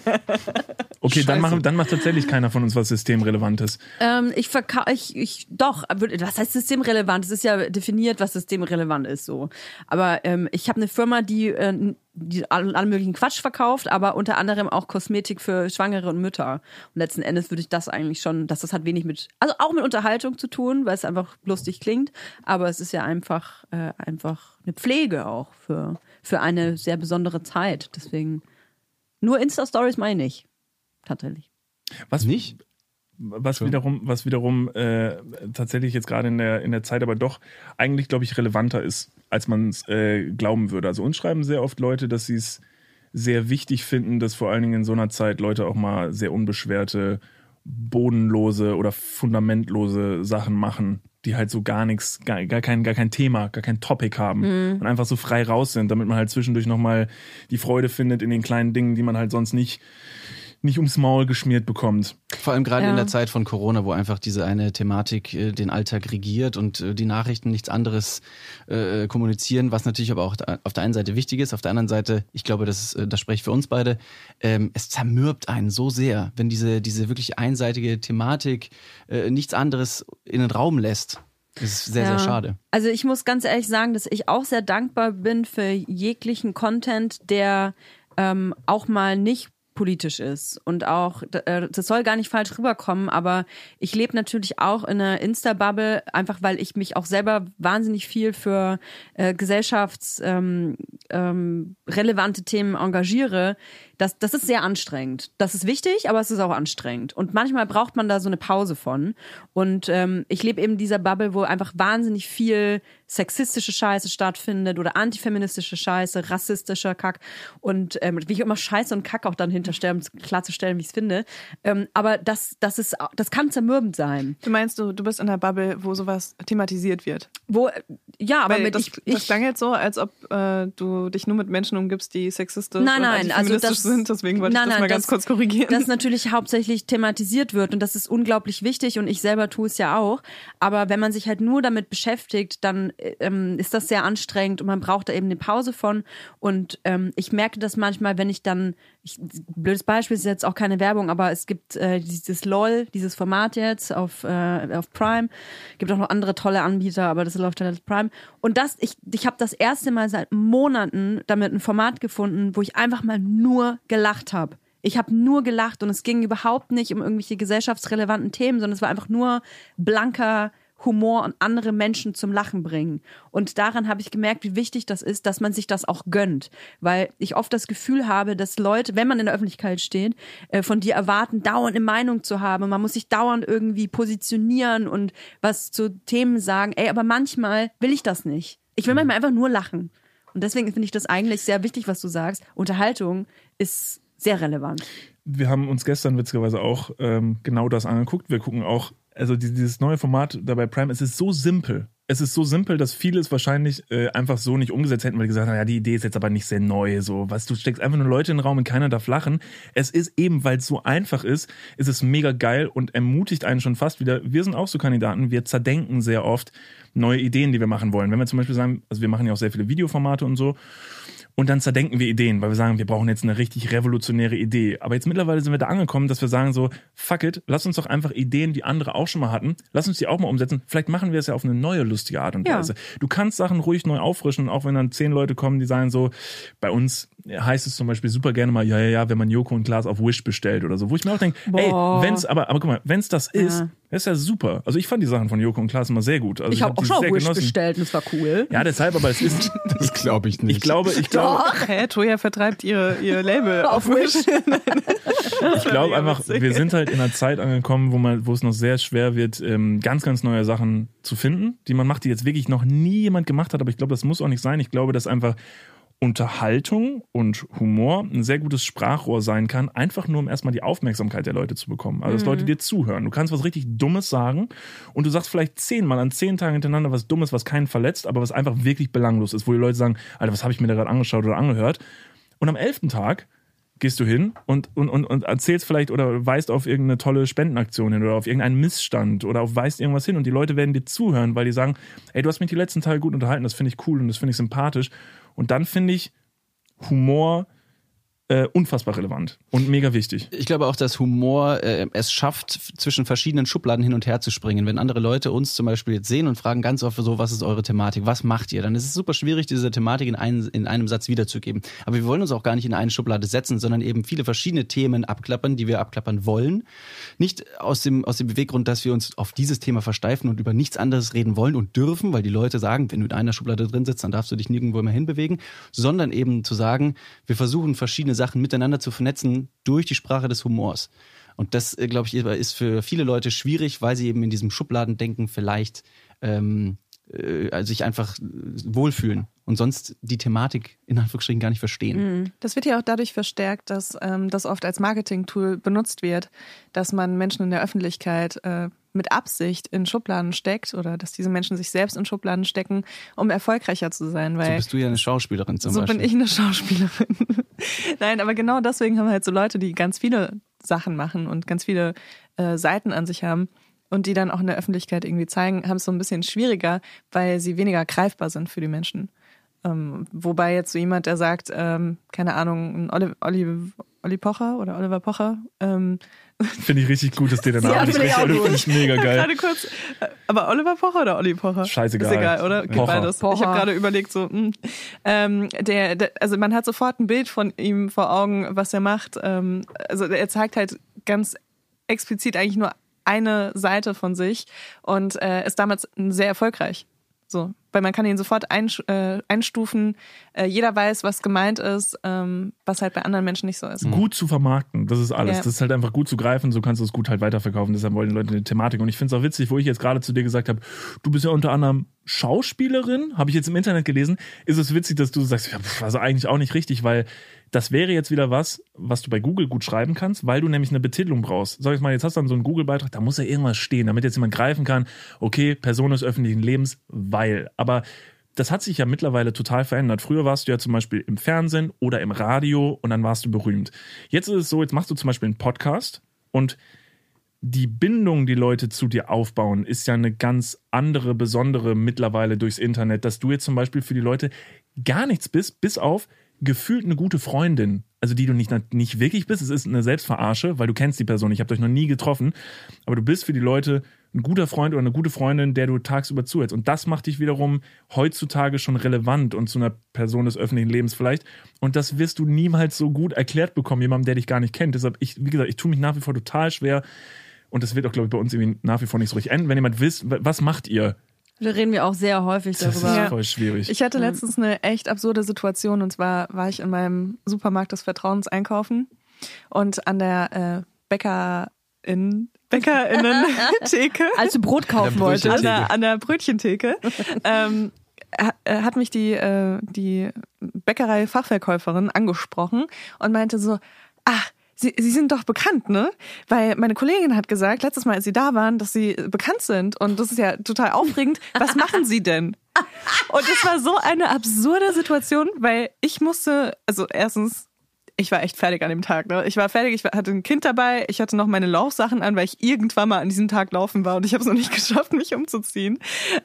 Okay, dann, machen, dann macht tatsächlich keiner von uns was Systemrelevantes. Ähm, ich verkaufe, ich, ich, doch, was heißt systemrelevant? Es ist ja definiert, was systemrelevant ist, so. Aber ähm, ich habe eine Firma, die, äh, die all- alle möglichen Quatsch verkauft, aber unter anderem auch Kosmetik für Schwangere und Mütter. Und letzten Endes würde ich das eigentlich schon, dass das hat wenig mit, also auch mit Unterhaltung zu tun, weil es einfach lustig klingt, aber es ist ja einfach, äh, einfach eine Pflege auch für, für eine sehr besondere Zeit. Deswegen, nur Insta-Stories meine ich. Tatsächlich. Was Nicht? was wiederum, was wiederum äh, tatsächlich jetzt gerade in der, in der Zeit aber doch eigentlich, glaube ich, relevanter ist, als man es äh, glauben würde. Also uns schreiben sehr oft Leute, dass sie es sehr wichtig finden, dass vor allen Dingen in so einer Zeit Leute auch mal sehr unbeschwerte, bodenlose oder fundamentlose Sachen machen, die halt so gar nichts, gar, gar, kein, gar kein Thema, gar kein Topic haben und einfach so frei raus sind, damit man halt zwischendurch nochmal die Freude findet in den kleinen Dingen, die man halt sonst nicht, nicht ums Maul geschmiert bekommt. Vor allem gerade Ja. in der Zeit von Corona, wo einfach diese eine Thematik äh, den Alltag regiert und äh, die Nachrichten nichts anderes äh, kommunizieren, was natürlich aber auch da- auf der einen Seite wichtig ist, auf der anderen Seite, ich glaube, das, ist, äh, das spreche ich für uns beide, ähm, es zermürbt einen so sehr, wenn diese, diese wirklich einseitige Thematik äh, nichts anderes in den Raum lässt. Das ist sehr, Ja. sehr schade. Also ich muss ganz ehrlich sagen, dass ich auch sehr dankbar bin für jeglichen Content, der ähm, auch mal nicht politisch ist und auch äh, das soll gar nicht falsch rüberkommen, aber ich lebe natürlich auch in einer Insta-Bubble, einfach weil ich mich auch selber wahnsinnig viel für äh, gesellschaftsrelevante ähm, relevante Themen engagiere. Das, das ist sehr anstrengend. Das ist wichtig, aber es ist auch anstrengend. Und manchmal braucht man da so eine Pause von. Und ähm, ich lebe eben in dieser Bubble, wo einfach wahnsinnig viel sexistische Scheiße stattfindet oder antifeministische Scheiße, rassistischer Kack. Und ähm, wie ich immer Scheiße und Kack auch dann hinterstellen, um klarzustellen, wie ich es finde. Ähm, aber das, das, ist, das kann zermürbend sein. Du meinst, du, du bist in einer Bubble, wo sowas thematisiert wird. Wo, ja, aber Weil mit das, ich, das klang jetzt so, als ob äh, du dich nur mit Menschen umgibst, die sexistisch Nein, und nein, also antifeministisch das- sind. Deswegen wollte Nein, ich das nein, mal ganz das- kurz korrigieren. dass natürlich hauptsächlich thematisiert wird und das ist unglaublich wichtig und ich selber tue es ja auch. Aber wenn man sich halt nur damit beschäftigt, dann ähm, ist das sehr anstrengend und man braucht da eben eine Pause von. Und ähm, ich merke das manchmal, wenn ich dann, ich, blödes Beispiel ist jetzt auch keine Werbung, aber es gibt äh, dieses LOL, dieses Format jetzt auf, äh, auf Prime. Gibt auch noch andere tolle Anbieter, aber das läuft halt auf Prime. Und das, ich, ich habe das erste Mal seit Monaten damit ein Format gefunden, wo ich einfach mal nur gelacht habe. Ich habe nur gelacht und es ging überhaupt nicht um irgendwelche gesellschaftsrelevanten Themen, sondern es war einfach nur blanker Humor und andere Menschen zum Lachen bringen. Und daran habe ich gemerkt, wie wichtig das ist, dass man sich das auch gönnt. Weil ich oft das Gefühl habe, dass Leute, wenn man in der Öffentlichkeit steht, äh, von dir erwarten, dauernd eine Meinung zu haben. Man muss sich dauernd irgendwie positionieren und was zu Themen sagen. Ey, aber manchmal will ich das nicht. Ich will manchmal einfach nur lachen. Und deswegen finde ich das eigentlich sehr wichtig, was du sagst. Unterhaltung ist sehr relevant. Wir haben uns gestern witzigerweise auch ähm, genau das angeguckt. Wir gucken auch, also die- dieses neue Format da bei Prime, es ist so simpel. Es ist so simpel, dass viele es wahrscheinlich äh, einfach so nicht umgesetzt hätten, weil die gesagt haben, ja, die Idee ist jetzt aber nicht sehr neu. So, was du steckst einfach nur Leute in den Raum und keiner darf lachen. Es ist eben, weil es so einfach ist, ist es mega geil und ermutigt einen schon fast wieder. Wir sind auch so Kandidaten, wir zerdenken sehr oft neue Ideen, die wir machen wollen. Wenn wir zum Beispiel sagen, also wir machen ja auch sehr viele Videoformate und so. Und dann zerdenken wir Ideen, weil wir sagen, wir brauchen jetzt eine richtig revolutionäre Idee. Aber jetzt mittlerweile sind wir da angekommen, dass wir sagen so, fuck it, lass uns doch einfach Ideen, die andere auch schon mal hatten, lass uns die auch mal umsetzen. Vielleicht machen wir es ja auf eine neue, lustige Art und Ja. Weise. Du kannst Sachen ruhig neu auffrischen, auch wenn dann zehn Leute kommen, die sagen so, bei uns heißt es zum Beispiel super gerne mal, ja, ja, ja, wenn man Joko und Glas auf Wish bestellt oder so. Wo ich mir auch denke, ey, wenn's, aber, aber guck mal, wenn's das ist, Ja. das ist ja super. Also ich fand die Sachen von Joko und Glas immer sehr gut. Also Ich habe hab auch schon auf Wish genossen. bestellt und es war cool. Ja, deshalb, aber es ist, Das glaube ich nicht. ich glaube, ich glaube, Hä, Toya vertreibt ihr, ihr Label auf Wish. Ich glaube einfach, wir sind halt in einer Zeit angekommen, wo man, wo es noch sehr schwer wird, ähm, ganz, ganz neue Sachen zu finden, die man macht, die jetzt wirklich noch nie jemand gemacht hat. Aber ich glaube, das muss auch nicht sein. Ich glaube, dass einfach Unterhaltung und Humor ein sehr gutes Sprachrohr sein kann, einfach nur um erstmal die Aufmerksamkeit der Leute zu bekommen. Also, dass Leute dir zuhören. Du kannst was richtig Dummes sagen und du sagst vielleicht zehnmal an zehn Tagen hintereinander was Dummes, was keinen verletzt, aber was einfach wirklich belanglos ist, wo die Leute sagen, Alter, was habe ich mir da gerade angeschaut oder angehört? Und am elften Tag gehst du hin und, und, und, und erzählst vielleicht oder weist auf irgendeine tolle Spendenaktion hin oder auf irgendeinen Missstand oder auf weist irgendwas hin und die Leute werden dir zuhören, weil die sagen, ey, du hast mich die letzten Tage gut unterhalten, das finde ich cool und das finde ich sympathisch. Und dann finde ich Humor äh, unfassbar relevant und mega wichtig. Ich glaube auch, dass Humor äh, es schafft, zwischen verschiedenen Schubladen hin und her zu springen. Wenn andere Leute uns zum Beispiel jetzt sehen und fragen ganz oft so, was ist eure Thematik, was macht ihr, dann ist es super schwierig, diese Thematik in, einen, in einem Satz wiederzugeben. Aber wir wollen uns auch gar nicht in eine Schublade setzen, sondern eben viele verschiedene Themen abklappern, die wir abklappern wollen. Nicht aus dem, aus dem Beweggrund, dass wir uns auf dieses Thema versteifen und über nichts anderes reden wollen und dürfen, weil die Leute sagen, wenn du in einer Schublade drin sitzt, dann darfst du dich nirgendwo mehr hinbewegen, sondern eben zu sagen, wir versuchen verschiedene Sachen miteinander zu vernetzen durch die Sprache des Humors. Und das, äh, glaube ich, ist für viele Leute schwierig, weil sie eben in diesem Schubladendenken vielleicht ähm, äh, sich einfach äh, wohlfühlen und sonst die Thematik in Anführungsstrichen gar nicht verstehen. Das wird ja auch dadurch verstärkt, dass ähm, das oft als Marketing-Tool benutzt wird, dass man Menschen in der Öffentlichkeit äh, mit Absicht in Schubladen steckt oder dass diese Menschen sich selbst in Schubladen stecken, um erfolgreicher zu sein. Weil so bist du ja eine Schauspielerin zum so Beispiel. bin ich eine Schauspielerin. Nein, aber genau deswegen haben wir halt so Leute, die ganz viele Sachen machen und ganz viele äh, Seiten an sich haben und die dann auch in der Öffentlichkeit irgendwie zeigen, haben es so ein bisschen schwieriger, weil sie weniger greifbar sind für die Menschen. Ähm, wobei jetzt so jemand, der sagt, ähm, keine Ahnung, ein Olli, Olli, Olli Pocher oder Oliver Pocher, ähm, Finde ich richtig gut, dass dir der Name Ja, nicht finde ich richtig auch Finde ich mega geil. gerade kurz, äh, aber Oliver Pocher oder Olli Pocher? Scheißegal. Ist egal, oder? Geht Pocher. beides. Ich Pocher. habe gerade überlegt, so, mh. ähm, der, der, also man hat sofort ein Bild von ihm vor Augen, was er macht. Ähm, also er zeigt halt ganz explizit eigentlich nur eine Seite von sich und äh, ist damals sehr erfolgreich. So, weil man kann ihn sofort äh, einstufen. Äh, jeder weiß, was gemeint ist, ähm, was halt bei anderen Menschen nicht so ist. Gut zu vermarkten, das ist alles. Ja. Das ist halt einfach gut zu greifen, so kannst du es gut halt weiterverkaufen. Deshalb wollen die Leute eine Thematik. Und ich finde es auch witzig, wo ich jetzt gerade zu dir gesagt habe, du bist ja unter anderem Schauspielerin, habe ich jetzt im Internet gelesen, ist es witzig, dass du sagst, ja, also eigentlich auch nicht richtig, weil das wäre jetzt wieder was, was du bei Google gut schreiben kannst, weil du nämlich eine Betitelung brauchst. Sag ich mal, jetzt hast du dann so einen Google-Beitrag, da muss ja irgendwas stehen, damit jetzt jemand greifen kann, okay, Person des öffentlichen Lebens, weil. Aber das hat sich ja mittlerweile total verändert. Früher warst du ja zum Beispiel im Fernsehen oder im Radio und dann warst du berühmt. Jetzt ist es so, jetzt machst du zum Beispiel einen Podcast und die Bindung, die Leute zu dir aufbauen, ist ja eine ganz andere, besondere mittlerweile durchs Internet, dass du jetzt zum Beispiel für die Leute gar nichts bist, bis auf gefühlt eine gute Freundin. Also die du nicht, nicht wirklich bist. Es ist eine Selbstverarsche, weil du kennst die Person. Ich habe euch noch nie getroffen. Aber du bist für die Leute ein guter Freund oder eine gute Freundin, der du tagsüber zuhältst. Und das macht dich wiederum heutzutage schon relevant und zu einer Person des öffentlichen Lebens vielleicht. Und das wirst du niemals so gut erklärt bekommen, jemandem, der dich gar nicht kennt. Deshalb, ich, wie gesagt, ich tue mich nach wie vor total schwer. Und das wird auch, glaube ich, bei uns irgendwie nach wie vor nicht so richtig enden. Wenn jemand wisst, was macht ihr? Da reden wir auch sehr häufig Das ist darüber. Ja. voll schwierig. Ich hatte letztens eine echt absurde Situation und zwar war ich in meinem Supermarkt des Vertrauens einkaufen und an der äh, Bäckerin, Bäckerinnen-Theke, Als du Brot kaufen wolltest. an der, an der Brötchentheke, ähm, äh, hat mich die, äh, die Bäckerei-Fachverkäuferin angesprochen und meinte so, ach, Sie, Sie sind doch bekannt, ne? Weil meine Kollegin hat gesagt, letztes Mal, als Sie da waren, dass Sie bekannt sind. Und das ist ja total aufregend. Was machen Sie denn? Und es war so eine absurde Situation, weil ich musste, also erstens, ich war echt fertig an dem Tag. Ne? Ich war fertig, ich hatte ein Kind dabei, ich hatte noch meine Laufsachen an, weil ich irgendwann mal an diesem Tag laufen war und ich habe es noch nicht geschafft, mich umzuziehen.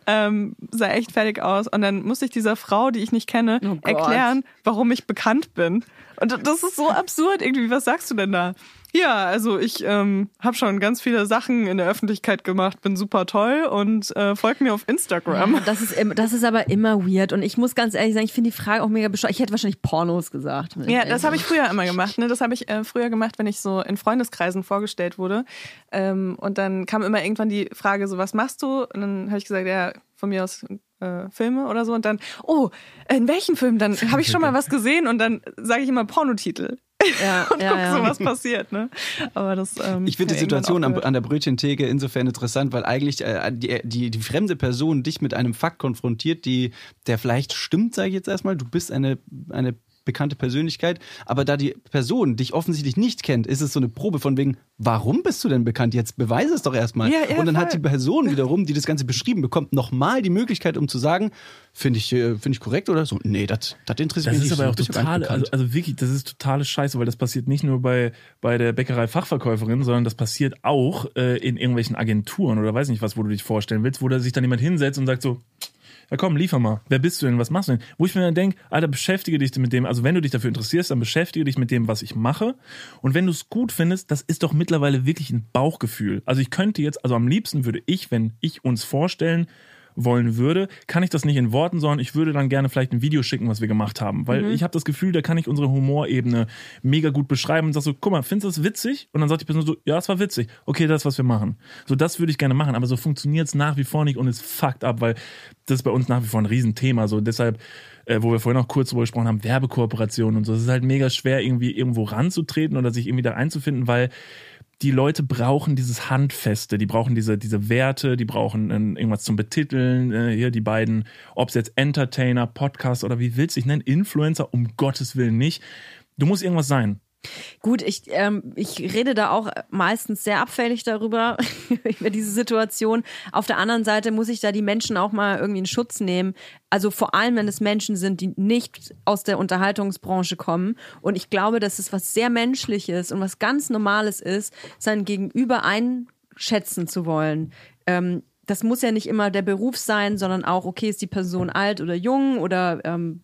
Ähm, sah echt fertig aus. Und dann musste ich dieser Frau, die ich nicht kenne, Oh erklären, warum ich bekannt bin. Und das ist so absurd irgendwie. Was sagst du denn da? Ja, also ich ähm, habe schon ganz viele Sachen in der Öffentlichkeit gemacht, bin super toll und äh, folgt mir auf Instagram. Ja, das ist, im- das ist aber immer weird. Und ich muss ganz ehrlich sagen, ich finde die Frage auch mega bescheuert. Ich hätte wahrscheinlich Pornos gesagt. Ja, das habe ich früher immer gemacht. Ne? Das habe ich äh, früher gemacht, wenn ich so in Freundeskreisen vorgestellt wurde. Ähm, und dann kam immer irgendwann die Frage, so was machst du? Und dann habe ich gesagt, ja, von mir aus äh, Filme oder so. Und dann, oh, in welchen Film? Dann habe ich schon mal was gesehen und dann sage ich immer Pornotitel. Ja, Und ja, guck ja. so, was passiert. Ne? Aber das. Ähm, Ich finde die Situation an, aufgehört. an der Brötchentheke insofern interessant, weil eigentlich äh, die, die, die fremde Person dich mit einem Fakt konfrontiert, die, der vielleicht stimmt, sage ich jetzt erstmal. Du bist eine, eine bekannte Persönlichkeit, aber da die Person dich offensichtlich nicht kennt, ist es so eine Probe von wegen, warum bist du denn bekannt? Jetzt beweise es doch erstmal. Ja, ja, Und dann hat voll. die Person wiederum, die das Ganze beschrieben bekommt, nochmal die Möglichkeit, um zu sagen, finde ich, äh, finde ich korrekt oder so? Nee, das das interessiert Das mich ist nicht. aber auch so. Bist du gar total, also, also wirklich, das ist totale Scheiße, weil das passiert nicht nur bei, bei der Bäckerei-Fachverkäuferin, sondern das passiert auch äh, in irgendwelchen Agenturen oder weiß nicht was, wo du dich vorstellen willst, wo da sich dann jemand hinsetzt und sagt so, ja komm, liefer mal. Wer bist du denn? Was machst du denn? Wo ich mir dann denke, Alter, beschäftige dich mit dem, also wenn du dich dafür interessierst, dann beschäftige dich mit dem, was ich mache. Und wenn du es gut findest, das ist doch mittlerweile wirklich ein Bauchgefühl. Also ich könnte jetzt, also am liebsten würde ich, wenn ich uns vorstellen wollen würde, kann ich das nicht in Worten, sondern ich würde dann gerne vielleicht ein Video schicken, was wir gemacht haben. Weil ich habe das Gefühl, da kann ich unsere Humorebene mega gut beschreiben und sag so, guck mal, findest du das witzig? Und dann sagt die Person so, ja, es war witzig. Okay, das, was wir machen. So, das würde ich gerne machen, aber so funktioniert es nach wie vor nicht und es fuckt ab, weil das ist bei uns nach wie vor ein Riesenthema. So, deshalb, äh, wo wir vorhin auch kurz drüber gesprochen haben, Werbekooperationen und so. Es ist halt mega schwer, irgendwie irgendwo ranzutreten oder sich irgendwie da einzufinden, weil die Leute brauchen dieses Handfeste, die brauchen diese, diese Werte, die brauchen äh, irgendwas zum Betiteln. Äh, hier die beiden, ob es jetzt Entertainer, Podcast oder wie willst du dich nennen, Influencer, um Gottes Willen nicht. Du musst irgendwas sein. Gut, ich, ähm, ich rede da auch meistens sehr abfällig darüber, über diese Situation. Auf der anderen Seite muss ich da die Menschen auch mal irgendwie in Schutz nehmen. Also vor allem, wenn es Menschen sind, die nicht aus der Unterhaltungsbranche kommen. Und ich glaube, dass es was sehr Menschliches und was ganz Normales ist, sein Gegenüber einschätzen zu wollen. Ähm, das muss ja nicht immer der Beruf sein, sondern auch, okay, ist die Person alt oder jung oder ähm,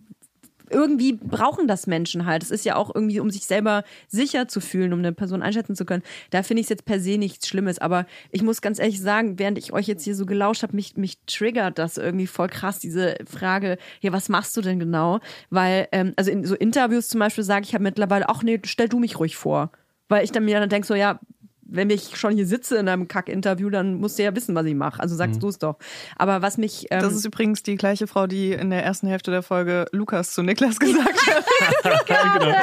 irgendwie brauchen das Menschen halt. Es ist ja auch irgendwie, um sich selber sicher zu fühlen, um eine Person einschätzen zu können. Da finde ich es jetzt per se nichts Schlimmes. Aber ich muss ganz ehrlich sagen, während ich euch jetzt hier so gelauscht habe, mich, mich triggert das irgendwie voll krass, diese Frage, ja, was machst du denn genau? Weil, ähm, also in so Interviews zum Beispiel sage ich habe mittlerweile, ach nee, stell du mich ruhig vor. Weil ich dann mir dann denke, so, ja, wenn ich schon hier sitze in einem Kack-Interview, dann musst du ja wissen, was ich mache. Also sagst du es doch. Aber was mich. Ähm, Das ist übrigens die gleiche Frau, die in der ersten Hälfte der Folge Lukas zu Niklas gesagt hat. genau.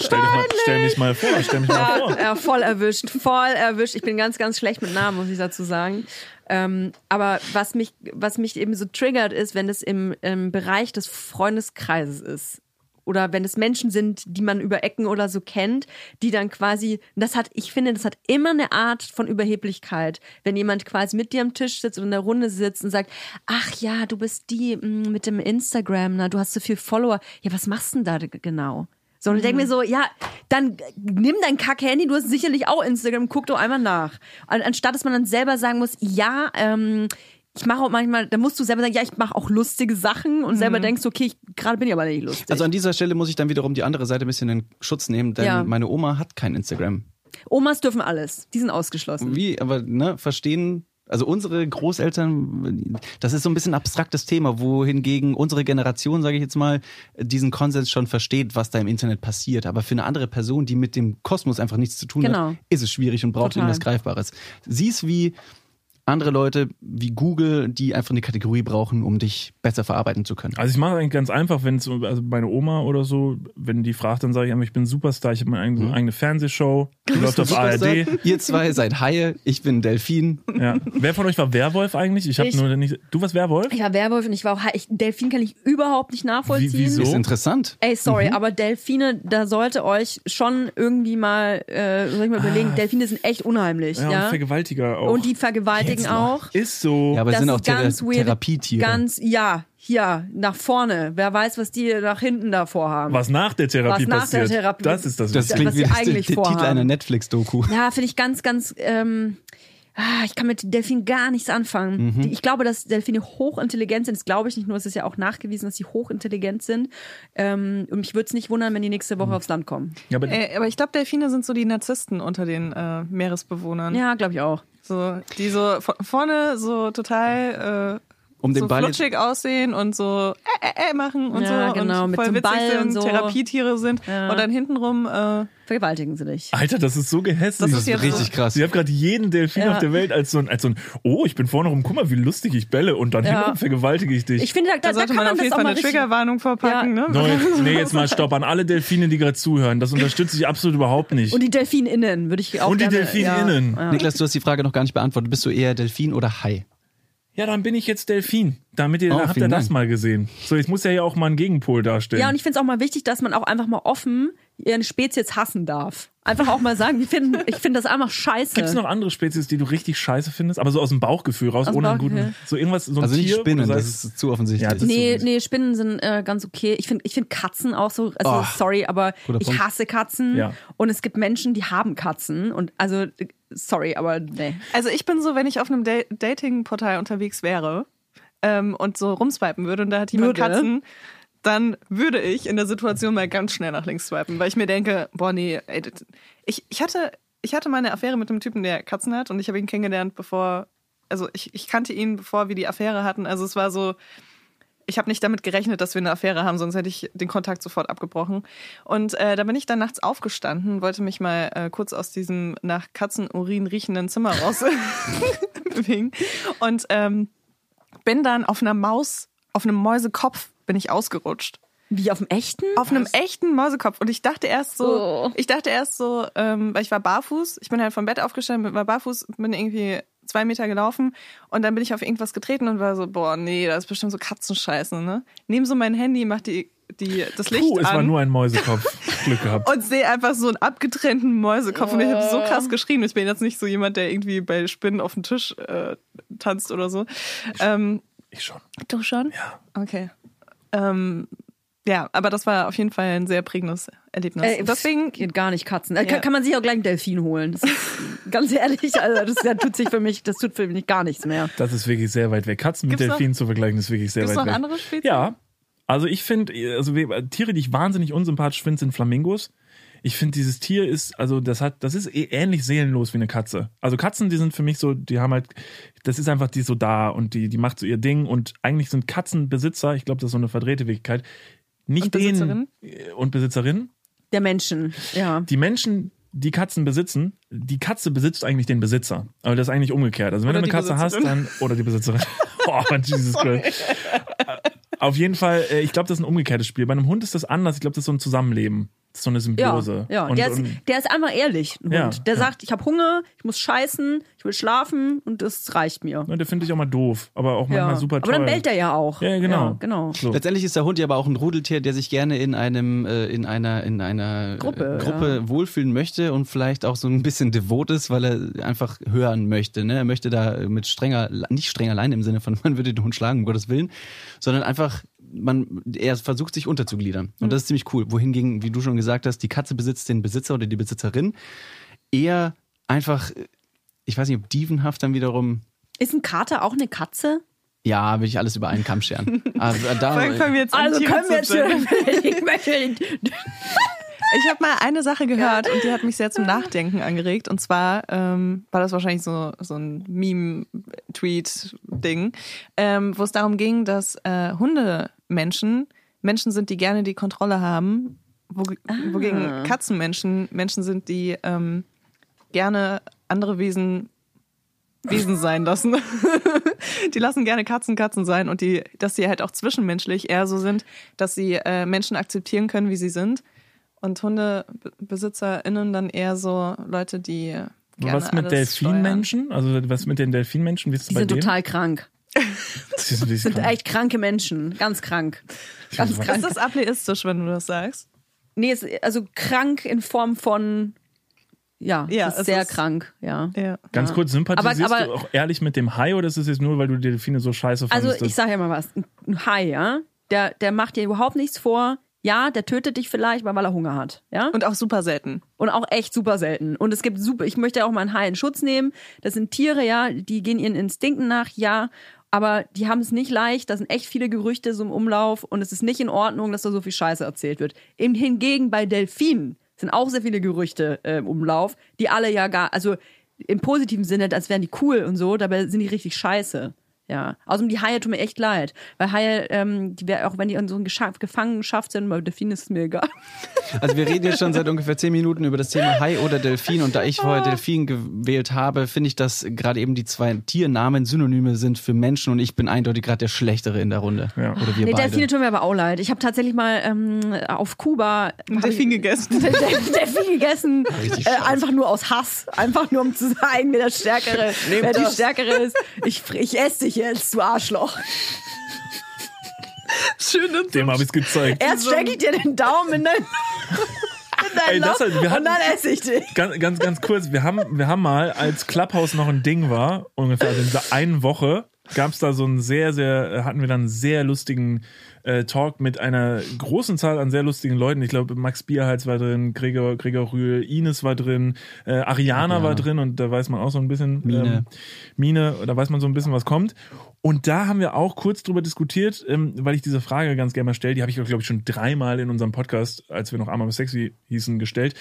stell, dich mal, stell mich mal vor, stell mich mal vor. ja, ja, voll erwischt, voll erwischt. Ich bin ganz, ganz schlecht mit Namen, muss ich dazu sagen. Ähm, aber was mich, was mich eben so triggert, ist, wenn es im, im Bereich des Freundeskreises ist. Oder wenn es Menschen sind, die man über Ecken oder so kennt, die dann quasi, das hat, ich finde, das hat immer eine Art von Überheblichkeit. Wenn jemand quasi mit dir am Tisch sitzt und in der Runde sitzt und sagt, ach ja, du bist die mm, mit dem Instagram, na, du hast so viel Follower. Ja, was machst du denn da genau? So, und ich denke mir so, ja, dann nimm dein Kack-Handy, du hast sicherlich auch Instagram, guck doch einmal nach. An, anstatt dass man dann selber sagen muss, ja, ähm, ich mache auch manchmal, da musst du selber sagen, ja, ich mache auch lustige Sachen und selber denkst, okay, ich, gerade bin ich aber nicht lustig. Also an dieser Stelle muss ich dann wiederum die andere Seite ein bisschen in Schutz nehmen, denn Ja. meine Oma hat kein Instagram. Omas dürfen alles, die sind ausgeschlossen. Wie, aber ne, verstehen, also unsere Großeltern, das ist so ein bisschen ein abstraktes Thema, wohingegen unsere Generation, sage ich jetzt mal, diesen Konsens schon versteht, was da im Internet passiert. Aber für eine andere Person, die mit dem Kosmos einfach nichts zu tun Genau. hat, ist es schwierig und braucht Total. irgendwas Greifbares. Sie ist wie andere Leute wie Google, die einfach eine Kategorie brauchen, um dich besser verarbeiten zu können. Also ich mache eigentlich ganz einfach, wenn es also meine Oma oder so, wenn die fragt, dann sage ich einfach, ich bin ein Superstar, ich habe meine eigene, eigene Fernsehshow, die läuft auf ARD. Ihr zwei seid Haie, ich bin Delfin. Ja. Wer von euch war Werwolf eigentlich? Ich habe nur nicht. Du warst Werwolf? Ich war Werwolf und ich war auch, ich, Delfin kann ich überhaupt nicht nachvollziehen. Wie- wieso? Ist interessant. Ey, sorry, Mhm. aber Delfine, da sollte euch schon irgendwie mal, äh, soll ich mal überlegen, Delfine sind echt unheimlich, Ah. Ja, ja. und Vergewaltiger auch. Und die vergewaltigen Jetzt noch. auch. Ist so. Ja, aber es Das sind auch ist ganz Thera weird. Therapietiere. Ganz, ja, hier, nach vorne. Wer weiß, was die nach hinten davor haben. was nach der Therapie Was nach der passiert. Therapie- Das ist das. das was klingt sie wie das, eigentlich der, der Titel einer Netflix-Doku. Ja, finde ich ganz, ganz, ähm, ah, ich kann mit Delfinen gar nichts anfangen. Mhm. Ich glaube, dass Delfine hochintelligent sind. Das glaube ich nicht nur, es ist ja auch nachgewiesen, dass sie hochintelligent sind. Ähm, und mich würde es nicht wundern, wenn die nächste Mhm. Woche aufs Land kommen. ja, aber Äh, aber ich glaube, Delfine sind so die Narzissten unter den äh, Meeresbewohnern. Ja, glaube ich auch. So, die so vorne so total äh, Um den so Ball flutschig aussehen und so äh, äh, äh machen und Ja, so genau, und mit voll witzig Ball sind, und so. Therapietiere sind Ja. und dann hintenrum äh, Vergewaltigen sie dich. Alter, das ist so gehässig. Das Das ist richtig so- krass. Sie hat gerade jeden Delfin Ja. auf der Welt als so ein, als so ein, oh, ich bin vorne rum, guck mal, wie lustig ich belle und dann Ja. hinten vergewaltige ich dich. Ich finde, da, da, da sollte kann man man auf jeden Fall mal eine. Triggerwarnung vorpacken, Ja. ne? No, jetzt, nee, jetzt mal Stopp an alle Delfine, die gerade zuhören. Das unterstütze ich absolut überhaupt nicht. Und die DelfinInnen würde ich auch Und die gerne, DelfinInnen. Niklas, du hast die Frage noch gar nicht beantwortet. Bist du eher Delfin oder Hai? Ja, dann bin ich jetzt Delfin. Damit ihr, Oh, habt ihr das Dank. mal gesehen. So, ich muss ja hier auch mal einen Gegenpol darstellen. Ja, und ich finde es auch mal wichtig, dass man auch einfach mal offen ihren Spezies hassen darf. Einfach auch mal sagen, ich finde ich find das einfach scheiße. Gibt es noch andere Spezies, die du richtig scheiße findest? Aber so aus dem Bauchgefühl raus, Aus ohne einen guten. So irgendwas, so ein Also nicht Tier, du Spinnen, das sagst- ist zu offensichtlich. Ja, das- Nee, nee, Spinnen sind äh, ganz okay. Ich finde ich find Katzen auch so, also Oh, sorry, aber ich Punkt. hasse Katzen. Ja. Und es gibt Menschen, die haben Katzen. Und also, sorry, aber nee. Also ich bin so, wenn ich auf einem Da- Dating-Portal unterwegs wäre ähm, und so rumswipen würde und da hat jemand Würde? Katzen, dann würde ich in der Situation mal ganz schnell nach links swipen, weil ich mir denke, boah nee, ey, ich, ich hatte ich hatte mal eine Affäre mit einem Typen, der Katzen hat und ich habe ihn kennengelernt, bevor also ich, ich kannte ihn, bevor wir die Affäre hatten. Also es war so, ich habe nicht damit gerechnet, dass wir eine Affäre haben, sonst hätte ich den Kontakt sofort abgebrochen. Und äh, da bin ich dann nachts aufgestanden, wollte mich mal äh, kurz aus diesem nach Katzenurin riechenden Zimmer raus bewegen und ähm, bin dann auf einer Maus, auf einem Mäusekopf bin ich ausgerutscht. Wie auf dem echten? Auf einem echten Mäusekopf. Und ich dachte erst so, Oh. ich dachte erst so, ähm, weil ich war barfuß, ich bin halt vom Bett aufgestanden, war barfuß, bin irgendwie zwei Meter gelaufen und dann bin ich auf irgendwas getreten und war so, boah, nee, das ist bestimmt so Katzenscheiße, ne? Nehm so mein Handy, mach die die, das Licht Puh, es an. war nur ein Mäusekopf. Glück gehabt. und sehe einfach so einen abgetrennten Mäusekopf. Und ich habe so krass geschrien. Ich bin jetzt nicht so jemand, der irgendwie bei Spinnen auf dem Tisch äh, tanzt oder so. Ähm, Ich schon. du schon? Ja. Okay. Ähm, ja, aber das war auf jeden Fall ein sehr prägendes Erlebnis. Äh, Deswegen, geht gar nicht Katzen. Da Ja. kann, kann man sich auch gleich einen Delfin holen. Das ist, ganz ehrlich, also das, das tut sich für mich, das tut für mich gar nichts mehr. Das ist wirklich sehr weit weg. Katzen mit Gibt's noch- Delfinen zu vergleichen, ist wirklich sehr weit noch weg. andere Spezies? Ja. Also ich finde, also Tiere, die ich wahnsinnig unsympathisch finde, sind Flamingos. Ich finde, dieses Tier ist, also das hat, das ist eh ähnlich seelenlos wie eine Katze. Also Katzen, die sind für mich so, die haben halt, das ist einfach, die so da und die, die macht so ihr Ding und eigentlich sind Katzenbesitzer, ich glaube, das ist so eine verdrehte Wirklichkeit, nicht Und denen Besitzerinnen? äh, und Besitzerinnen. Der Menschen, ja. Die Menschen, die Katzen besitzen, die Katze besitzt eigentlich den Besitzer. Aber das ist eigentlich umgekehrt. Also wenn Oder du eine Katze hast, Besitzerin. dann oder die Besitzerin. oh, Jesus Christ. Auf jeden Fall, äh, ich glaube, das ist ein umgekehrtes Spiel. Bei einem Hund ist das anders. Ich glaube, das ist so ein Zusammenleben. Das ist so eine Ja, Symbiose. ja. Und, der, ist, der ist einfach ehrlich, ein Ja, Hund. Der ja. sagt, ich habe Hunger, ich muss scheißen, ich will schlafen und das reicht mir. ne, der finde ich auch mal doof, aber auch manchmal Ja. super toll. Aber dann bellt er ja auch. Ja, genau. Ja, genau. So. Letztendlich ist der Hund ja aber auch ein Rudeltier, der sich gerne in einem äh, in einer in einer Gruppe, äh, Gruppe wohlfühlen möchte und vielleicht auch so ein bisschen devot ist, weil er einfach hören möchte. Ne? Er möchte da mit strenger, nicht streng allein im Sinne von man würde den Hund schlagen, um Gottes Willen, sondern einfach man er versucht sich unterzugliedern und das ist ziemlich cool. Wohingegen, wie du schon gesagt hast, die Katze besitzt den Besitzer oder die Besitzerin eher einfach, ich weiß nicht, ob dievenhaft dann wiederum Ist ein Kater auch eine Katze? ja, will ich alles über einen Kamm scheren. Aber da, fangen wir jetzt Also können wir jetzt ich habe mal eine Sache gehört und die hat mich sehr zum Nachdenken angeregt. Und zwar ähm, war das wahrscheinlich so, so ein Meme-Tweet-Ding, ähm, wo es darum ging, dass äh, Hundemenschen Menschen sind, die gerne die Kontrolle haben, wo, wogegen Katzenmenschen Menschen sind, die ähm, gerne andere Wesen Wesen sein lassen. die lassen gerne Katzen Katzen sein und die, dass sie halt auch zwischenmenschlich eher so sind, dass sie äh, Menschen akzeptieren können, wie sie sind. Und HundebesitzerInnen dann eher so Leute, die gerne was mit Delfinmenschen? Also was mit den Delfinmenschen? Wie ist Die bei sind denen? total krank. Das sind echt kranke Menschen. Ganz krank. Ganz krank. Ist das ableistisch, wenn du das sagst? Nee, also krank in Form von, ja, Ja, es ist es sehr ist- krank, ja. Ja. Ganz kurz, sympathisierst Aber- aber- du auch ehrlich mit dem Hai oder ist es jetzt nur, weil du die Delfine so scheiße Also fandest? ich sage ja mal was, ein Hai, ja, der, der macht dir überhaupt nichts vor. Ja, der tötet dich vielleicht, weil er Hunger hat, ja. Und auch super selten. Und auch echt super selten. Und es gibt super, ich möchte auch mal einen Hai in Schutz nehmen. Das sind Tiere, ja, die gehen ihren Instinkten nach, ja. Aber die haben es nicht leicht, da sind echt viele Gerüchte so im Umlauf und es ist nicht in Ordnung, dass da so viel Scheiße erzählt wird. Im hingegen bei Delfinen sind auch sehr viele Gerüchte äh, im Umlauf, die alle ja gar, also im positiven Sinne, als wären die cool und so, dabei sind die richtig scheiße. Ja, außerdem die Haie tun mir echt leid, weil Haie, ähm, die wär, auch wenn die in so einer Gefangenschaft sind, bei Delfinen ist es mir egal. Also wir reden jetzt schon seit ungefähr zehn Minuten über das Thema Hai oder Delfin und da ich vorher Delfin gewählt habe, finde ich, dass gerade eben die zwei Tiernamen Synonyme sind für Menschen und ich bin eindeutig gerade der Schlechtere in der Runde. Ja. Oder wir Nee, beide. Delfine tun mir aber auch leid. Ich habe tatsächlich mal ähm, auf Kuba Delfin gegessen. Delfin, Delfin gegessen, äh, einfach nur aus Hass, einfach nur um zu zeigen, wer der Stärkere, wer die. Stärkere ist. Ich, ich esse dich jetzt, du Arschloch. Schön und Dem habe ich es gezeigt. Erst stecke ich dir den Daumen in dein, in dein Ey, das halt- wir und hatten- dann esse ich dich. Ganz, ganz, ganz kurz, wir haben, wir haben mal, als Clubhouse noch ein Ding war, ungefähr in dieser einen Woche, gab es da so einen sehr, sehr, hatten wir dann einen sehr lustigen äh, Talk mit einer großen Zahl an sehr lustigen Leuten. Ich glaube, Max Bierhals war drin, Gregor, Gregor Rühl, Ines war drin, äh, Ariana war drin und da weiß man auch so ein bisschen, Mine. Ähm, Mine, da weiß man so ein bisschen, was kommt. Und da haben wir auch kurz drüber diskutiert, ähm, weil ich diese Frage ganz gerne mal stelle, die habe ich, glaube ich, schon dreimal in unserem Podcast, als wir noch einmal sexy hießen, gestellt,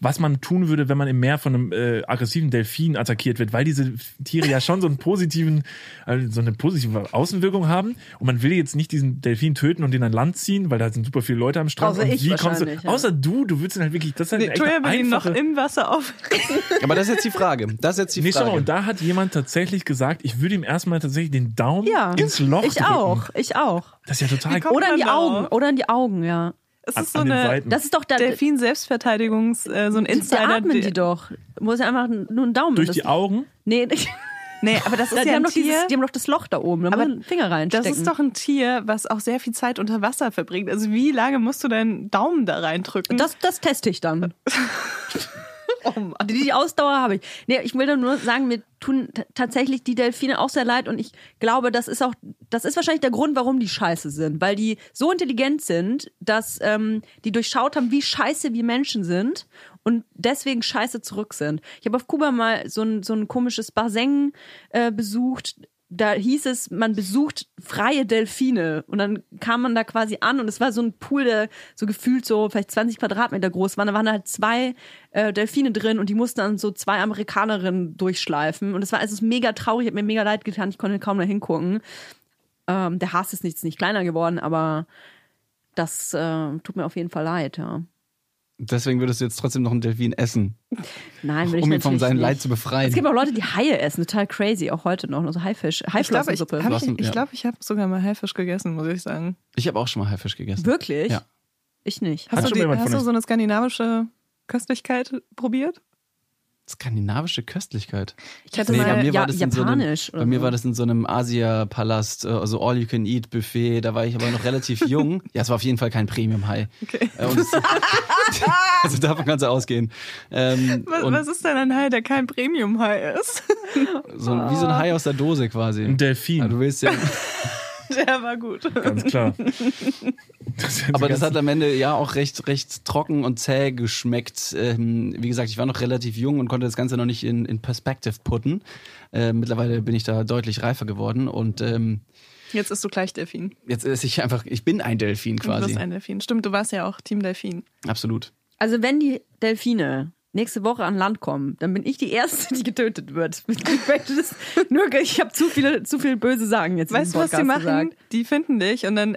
was man tun würde, wenn man im Meer von einem äh, aggressiven Delfin attackiert wird, weil diese Tiere ja schon so einen positiven, also so eine positive Außenwirkung haben und man will jetzt nicht diesen Delfin töten und den an Land ziehen, weil da sind super viele Leute am Strand. Außer und ich wie kommst du, ja. außer du, du willst ihn halt wirklich, das ist halt Nee, echt eine ihn noch im Wasser auf. Aber das ist jetzt die Frage. Das ist jetzt die Nee, schau mal, Frage. und da hat jemand tatsächlich gesagt, ich würde ihm erstmal tatsächlich den Daumen Ja, ins Loch ich drücken. auch, ich auch. Das ist ja total kommt Oder in die da Augen, auf? oder in die Augen, ja. Es an, ist so an eine. Das ist doch der, Delfin-Selbstverteidigungs, äh, so ein da Insider. atmen die doch. Muss ja einfach nur einen Daumen. Durch das- die Augen? Nee, Nee, aber das ist die, ja haben ein doch dieses, Tier. die haben doch das Loch da oben, da Aber muss man den Finger reinstecken. Das ist doch ein Tier, was auch sehr viel Zeit unter Wasser verbringt. Also wie lange musst du deinen Daumen da reindrücken? das, das teste ich dann. oh. Die, Ausdauer habe ich. Nee, ich will nur sagen, mir tun tatsächlich die Delfine auch sehr leid und ich glaube, das ist auch, das ist wahrscheinlich der Grund, warum die scheiße sind, weil die so intelligent sind, dass ähm, die durchschaut haben, wie scheiße wir Menschen sind und deswegen scheiße zurück sind. Ich habe auf Kuba mal so ein, so ein komisches Bassin äh, besucht. Da hieß es, man besucht freie Delfine. Und dann kam man da quasi an und es war so ein Pool, der so gefühlt so vielleicht 20 Quadratmeter groß war. Da waren halt zwei äh, Delfine drin und die mussten dann so zwei Amerikanerinnen durchschleifen. Und es war also mega traurig, hat mir mega leid getan, ich konnte kaum da hingucken. Ähm, der Hass ist nicht, nicht kleiner geworden, aber das äh, tut mir auf jeden Fall leid, ja. Deswegen würdest du jetzt trotzdem noch einen Delfin essen, Nein, will ich um ihn von seinem. Leid zu befreien. Es gibt auch Leute, die Haie essen, total crazy, auch heute noch, also Haifisch, Ich glaube, ich, Haiflossensuppe. ich, ich, ja. glaub, ich habe sogar mal Haifisch gegessen, muss ich sagen. Ich habe auch schon mal Haifisch gegessen. Wirklich? Ja. Ich nicht. Hast, Hat du, schon die, hast du so eine skandinavische Köstlichkeit probiert? Skandinavische Köstlichkeit. Ich hatte Nee, mal, bei mir ja, war das in so einem, japanisch oder bei mir so. war das in so einem Asia-Palast, äh, also All-You-Can-Eat-Buffet. Da war ich aber noch relativ jung. Ja, es war auf jeden Fall kein Premium-High. Okay. Äh, es- also davon kannst du ausgehen. Ähm, was, und was ist denn ein Hai, der kein Premium-Hai ist? so, wie so ein Hai aus der Dose quasi. Ein Delfin, Ja, du willst ja, Der war gut. ganz klar. Das aber das hat am Ende ja auch recht, recht trocken und zäh geschmeckt. Ähm, wie gesagt, ich war noch relativ jung und konnte das Ganze noch nicht in, in Perspective putten. Äh, mittlerweile bin ich da deutlich reifer geworden und ähm, Jetzt ist du gleich Delfin. jetzt ist ich einfach, ich bin ein Delfin Du quasi. bist ein Delfin. Stimmt, du warst ja auch Team Delfin. Absolut. Also wenn die Delfine nächste Woche an Land kommen, dann bin ich die Erste, die getötet wird. Nur, ich habe zu viele, zu viel böse Sagen jetzt Weißt du, was die machen? gesagt. Die finden dich und dann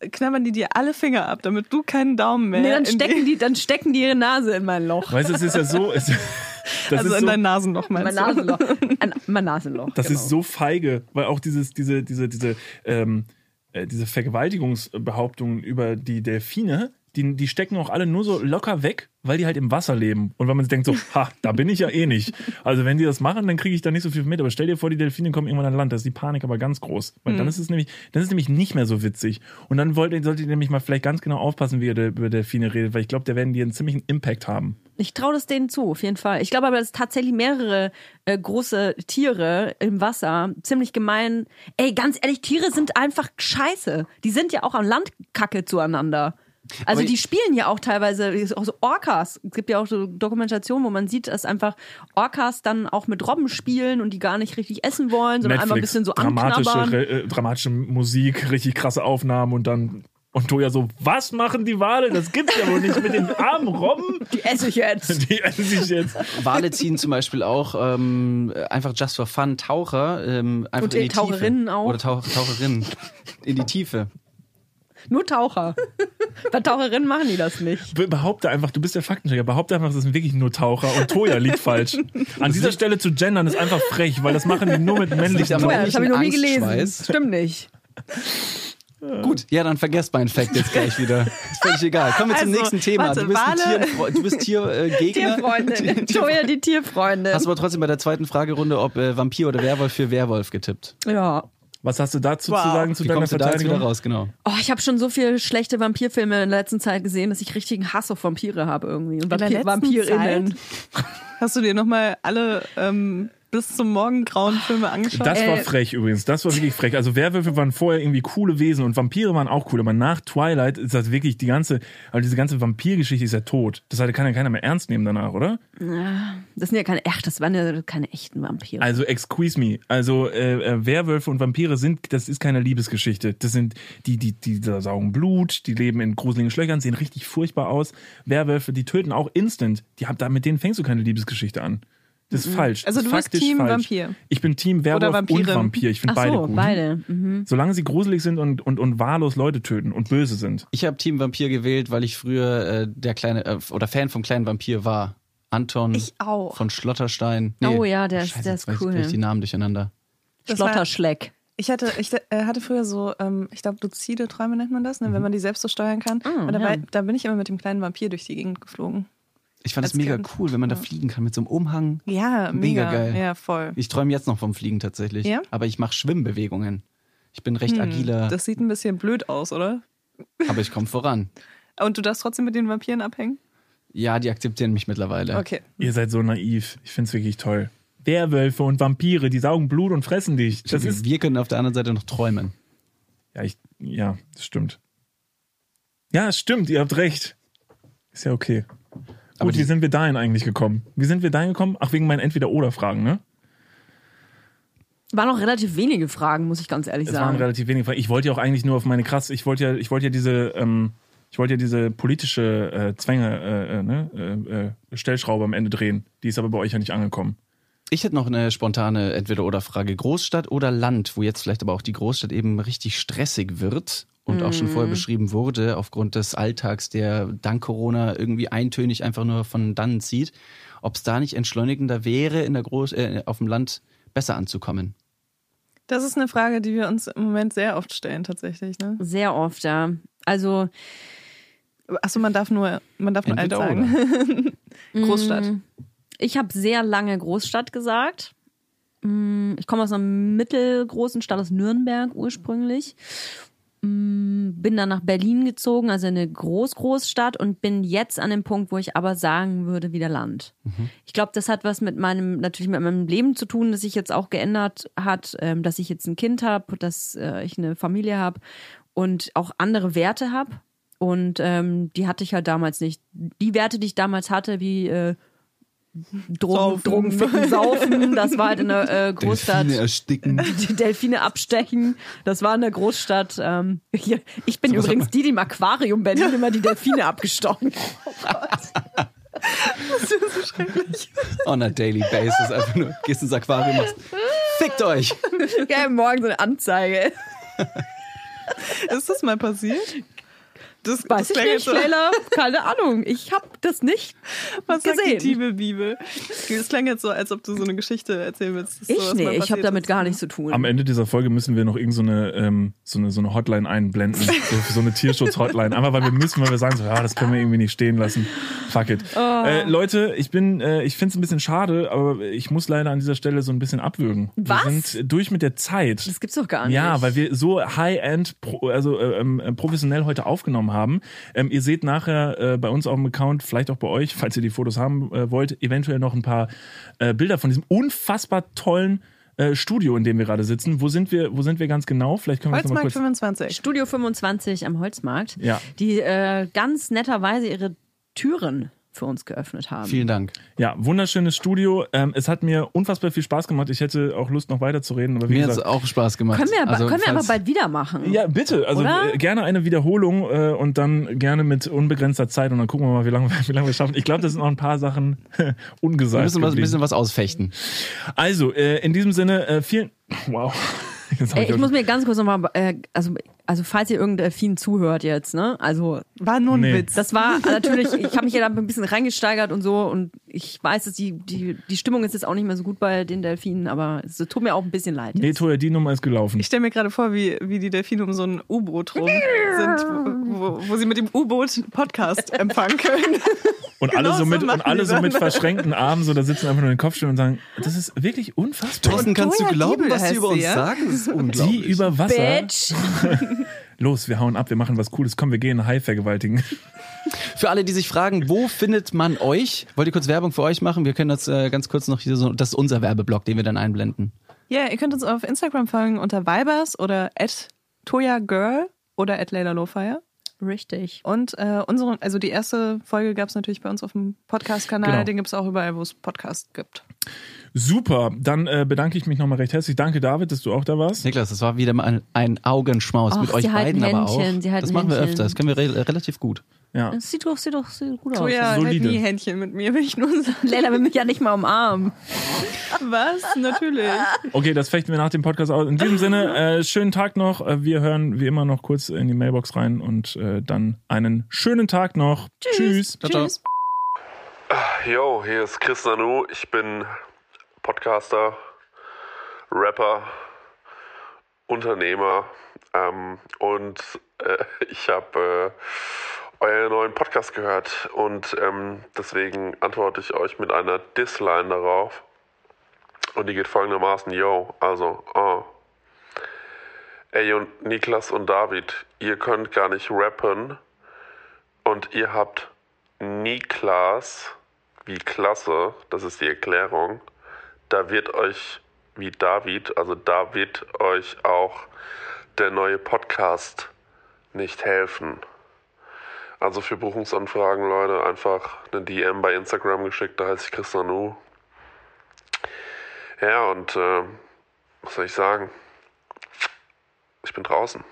knabbern die dir alle Finger ab, damit du keinen Daumen mehr Nee, dann stecken die, dann stecken die ihre Nase in mein Loch. Weißt du, es ist ja so, es, das also ist in so, dein Nasenloch Mein meinst du? Nasenloch. Ein, mein Nasenloch. Das genau. ist so feige, weil auch dieses, diese, diese, diese, ähm, äh, diese Vergewaltigungsbehauptungen über die Delfine, die, die stecken auch alle nur so locker weg, weil die halt im Wasser leben. Und wenn man sich denkt so, ha, da bin ich ja eh nicht. Also wenn die das machen, dann kriege ich da nicht so viel mit. Aber stell dir vor, die Delfine kommen irgendwann an Land, da ist die Panik aber ganz groß. Weil Mhm. dann ist es nämlich, dann ist es nämlich nicht mehr so witzig. Und dann wollt, ihr- solltet ihr nämlich mal vielleicht ganz genau aufpassen, wie ihr über Delfine redet, weil ich glaube, da werden die einen ziemlichen Impact haben. Ich traue das denen zu, auf jeden Fall. Ich glaube aber, dass tatsächlich mehrere äh, große Tiere im Wasser ziemlich gemein. Ey, ganz ehrlich, Tiere sind einfach scheiße. Die sind ja auch am Land kacke zueinander. Also Aber die spielen ja auch teilweise, auch so Orcas. Es gibt ja auch so Dokumentationen, wo man sieht, dass einfach Orcas dann auch mit Robben spielen und die gar nicht richtig essen wollen, sondern einmal ein bisschen so dramatische, anknabbern. Re- äh, dramatische Musik, richtig krasse Aufnahmen und dann und Toja so, was machen die Wale? Das gibt's ja wohl nicht mit den armen Robben. Die esse ich jetzt. Die essen sich jetzt. Wale ziehen zum Beispiel auch ähm, einfach just for fun Taucher. Ähm, einfach Und in die Taucherinnen Tiefe. auch. Oder Tauch, Taucherinnen. In die Tiefe. Nur Taucher. Bei Taucherinnen machen die das nicht. Be- Behaupte einfach, du bist der Faktenchecker, behaupte einfach, das sind wirklich nur Taucher und Toja liegt falsch. An dieser Stelle zu gendern ist einfach frech, weil das machen die nur mit männlichen. Vorher, das habe ich noch nie gelesen. Stimmt nicht. Gut, ja, dann vergesst meinen Fact jetzt gleich wieder. Ist völlig egal. Kommen wir zum Also, nächsten Thema. warte, du bist Tier, du bist Tiergegner. Tierfreundin. Toja, die Tierfreundin. Hast aber trotzdem bei der zweiten Fragerunde, ob äh, Vampir oder Werwolf für Werwolf getippt. Ja. Was hast du dazu Wow. zu sagen zu Wie deiner du da wieder Verteidigung? raus? Genau. Oh, ich habe schon so viele schlechte Vampirfilme in der letzten Zeit gesehen, dass ich richtigen Hass auf Vampire habe irgendwie. Und Vampir Vampirinnen. Hast du dir nochmal alle ähm, bis zum Morgengrauen Filme angeschaut? Das war Äh, frech übrigens. Das war wirklich frech. Also Werwölfe waren vorher irgendwie coole Wesen und Vampire waren auch cool. Aber nach Twilight ist das wirklich die ganze, also diese ganze Vampirgeschichte ist ja tot. Das hatte kann ja keiner mehr ernst nehmen danach, oder? Das sind ja keine, ach, das waren ja keine echten Vampire. Also excuse me. Also äh, äh, Werwölfe und Vampire sind, das ist keine Liebesgeschichte. Das sind die, die, die, die saugen Blut, die leben in gruseligen Schlöchern, sehen richtig furchtbar aus. Werwölfe, die töten auch instant. Die haben, da, mit denen fängst du keine Liebesgeschichte an. Das ist falsch. Also du bist Team falsch. Vampir. Ich bin Team Werwolf und. Vampir. Ich finde ach beide so, gut. beide. Mhm. Solange sie gruselig sind und, und, und wahllos Leute töten und böse sind. Ich habe Team Vampir gewählt, weil ich früher äh, der kleine äh, oder Fan vom kleinen Vampir war. Anton Ich auch. von Schlotterstein. Oh ja, der ist- Scheiße, der jetzt ist weiß ich cool. gleich die Namen durcheinander. Das war- Schlotterschleck. Ich hatte, ich äh, hatte früher so, ähm, ich glaube, luzide Träume nennt man das, ne, wenn man die selbst so steuern kann. Und da, ja. da bin ich immer mit dem kleinen Vampir durch die Gegend geflogen. Ich fand es mega Kind. cool, wenn man da fliegen kann mit so einem Umhang. Ja, Mega mega, geil. Ja, voll. Ich träume jetzt noch vom Fliegen tatsächlich. Ja? Aber ich mache Schwimmbewegungen. Ich bin recht Hm, agiler, Das sieht ein bisschen blöd aus, oder? aber ich komme voran. Und du darfst trotzdem mit den Vampiren abhängen? Ja, die akzeptieren mich mittlerweile. Okay. Ihr seid so naiv. Ich find's wirklich toll. Werwölfe und Vampire, die saugen Blut und fressen dich. Das ist. Wir können auf der anderen Seite noch träumen. Ja, ich, ja, das stimmt. Ja, es stimmt, ihr habt recht. Ist ja okay. Aber Gut, wie sind wir dahin eigentlich gekommen? Wie sind wir dahin gekommen? Ach, wegen meinen Entweder-Oder-Fragen, ne? Waren noch relativ wenige Fragen, muss ich ganz ehrlich Es waren sagen. relativ wenige Fragen. Ich wollte ja auch eigentlich nur auf meine krass, ich wollte ja, ich wollte ja diese, ähm, ich wollte ja diese politische äh, Zwänge, äh, äh, ne, äh, äh, Stellschraube am Ende drehen. Die ist aber bei euch ja nicht angekommen. Ich hätte noch eine spontane Entweder-Oder-Frage. Großstadt oder Land, wo jetzt vielleicht aber auch die Großstadt eben richtig stressig wird und auch schon vorher beschrieben wurde, aufgrund des Alltags, der dank Corona irgendwie eintönig einfach nur von dannen zieht, ob es da nicht entschleunigender wäre, in der Groß äh, auf dem Land besser anzukommen. Das ist eine Frage, die wir uns im Moment sehr oft stellen, tatsächlich. Ne? Sehr oft, ja. Also Achso, man darf nur, man darf nur Entweder sagen. Großstadt. Mm, Ich habe sehr lange Großstadt gesagt. Mm, Ich komme aus einer mittelgroßen Stadt, aus Nürnberg ursprünglich. Mm, Bin dann nach Berlin gezogen, also in eine Groß-Großstadt und bin jetzt an dem Punkt, wo ich aber sagen würde, wieder Land. Ich glaube, das hat was mit meinem, natürlich mit meinem Leben zu tun, das sich jetzt auch geändert hat, ähm, dass ich jetzt ein Kind habe, dass äh, ich eine Familie habe und auch andere Werte habe. Und ähm, die hatte ich halt damals nicht. Die Werte, die ich damals hatte, wie äh, Drogen, Saufen. Drogen, Ficken, Saufen, das war halt in der äh, Großstadt. Delfine ersticken. Die Delfine abstechen, das war in der Großstadt. Ähm, hier, ich bin übrigens die, die im Aquarium Berlin immer die Delfine abgestochen. On a daily basis. Einfach nur gehst ins Aquarium, machst. Fickt euch! Ja, morgen so eine Anzeige. Ist das mal passiert? Das, Weiß das ich nicht, so- Leila. Keine Ahnung. Ich habe das nicht Was sagt die gesehen. Tibelbibel? Es klang jetzt so, als ob du so eine Geschichte erzählen willst. Ich sowas nee, ich habe damit gar nichts zu tun. Am Ende dieser Folge müssen wir noch irgend so eine, ähm, so eine, so eine Hotline einblenden. So, so eine Tierschutz-Hotline. Einfach weil wir müssen, weil wir sagen so, ja, das können wir irgendwie nicht stehen lassen. Fuck it. Oh. Äh, Leute, ich bin, äh, ich finde es ein bisschen schade, aber ich muss leider an dieser Stelle so ein bisschen abwürgen. Was? Wir sind durch mit der Zeit. das gibt's doch gar nicht. Ja, weil wir so high-end, pro, also äh, ähm, äh, professionell heute aufgenommen haben. Ähm, ihr seht nachher äh, bei uns auf dem Account, vielleicht auch bei euch, falls ihr die Fotos haben äh, wollt, eventuell noch ein paar äh, Bilder von diesem unfassbar tollen äh, Studio, in dem wir gerade sitzen. Wo sind wir? Wo sind wir ganz genau? Vielleicht können wir Holzmarkt kurz. 25. Studio 25 am Holzmarkt, Ja. die äh, ganz netterweise ihre Türen für uns geöffnet haben. Vielen Dank. Ja, wunderschönes Studio. Ähm, es hat mir unfassbar viel Spaß gemacht. Ich hätte auch Lust, noch weiterzureden. Aber wie Mir hat es auch Spaß gemacht. Können wir, aber- Also, können wir aber bald wieder machen. Ja, bitte. Also äh, gerne eine Wiederholung äh, und dann gerne mit unbegrenzter Zeit und dann gucken wir mal, wie lange, wie lange wir schaffen. Ich glaube, das sind noch ein paar Sachen ungesagt. Wir müssen was, ein bisschen was ausfechten. Also, äh, in diesem Sinne, äh, vielen. Wow. Ich auch- muss mir ganz kurz nochmal, äh, also, also falls ihr irgendein Delfin zuhört jetzt, ne? Also War nur ein Nee. Witz. das war natürlich, ich habe mich ja da ein bisschen reingesteigert und so und ich weiß, dass die, die, die Stimmung ist jetzt auch nicht mehr so gut bei den Delfinen, aber es tut mir auch ein bisschen leid. Nee, Toja, die Nummer ist gelaufen. Ich stelle mir gerade vor, wie, wie die Delfine um so ein U-Boot rum sind, wo, wo, wo sie mit dem U-Boot Podcast empfangen können. Und alle Genau so so mit, machen und alle die so mit verschränkten Armen so da sitzen einfach nur den Kopf und sagen, das ist wirklich unfassbar. Thorsten, kannst du glauben, was sie über uns ja? sagen? Das ist Die unglaublich. über Wasser. Bitch! Los, wir hauen ab, wir machen was Cooles. Komm, wir gehen einen Hai vergewaltigen. Für alle, die sich fragen, wo findet man euch? Wollt ihr kurz Werbung für euch machen? Wir können das äh, ganz kurz noch hier so, das ist unser Werbeblock, den wir dann einblenden. Ja, ihr könnt uns auf Instagram folgen unter Vibers oder at ToyaGirl oder at Layla Lowfire. Richtig. Und äh, unsere, also die erste Folge gab es natürlich bei uns auf dem Podcast-Kanal. Genau. Den gibt es auch überall, wo es Podcasts gibt. Super, dann äh, bedanke ich mich nochmal recht herzlich. Danke, David, dass du auch da warst. Niklas, das war wieder mal ein, ein Augenschmaus Och, mit euch beiden aber auch. Händchen, sie halten das machen wir Händchen. öfter, das können wir re relativ gut. Ja. Das sieht doch, sieht doch, sieht gut aus. Toya hält solide. nie Händchen mit mir, will ich nur sagen. Leila will mich ja nicht mal umarmen. Was? Natürlich. Okay, das fechten wir nach dem Podcast aus. In diesem Sinne, äh, schönen Tag noch. Äh, Wir hören wie immer noch kurz in die Mailbox rein und äh, dann einen schönen Tag noch. Tschüss. Ciao, ciao. Tschüss. Yo, hier ist Chris Nanu. Ich bin Podcaster, Rapper, Unternehmer ähm, und äh, ich habe euren neuen Podcast gehört und ähm, deswegen antworte ich euch mit einer Disline darauf. Und die geht folgendermaßen, yo, also, ah. Ey und Niklas und David, ihr könnt gar nicht rappen und ihr habt Niklas wie Klasse, das ist die Erklärung, da wird euch wie David, also da wird euch auch der neue Podcast nicht helfen. Also für Buchungsanfragen, Leute, einfach eine DM bei Instagram geschickt, da heiße ich Christian U. Ja, und äh, was soll ich sagen? Ich bin draußen.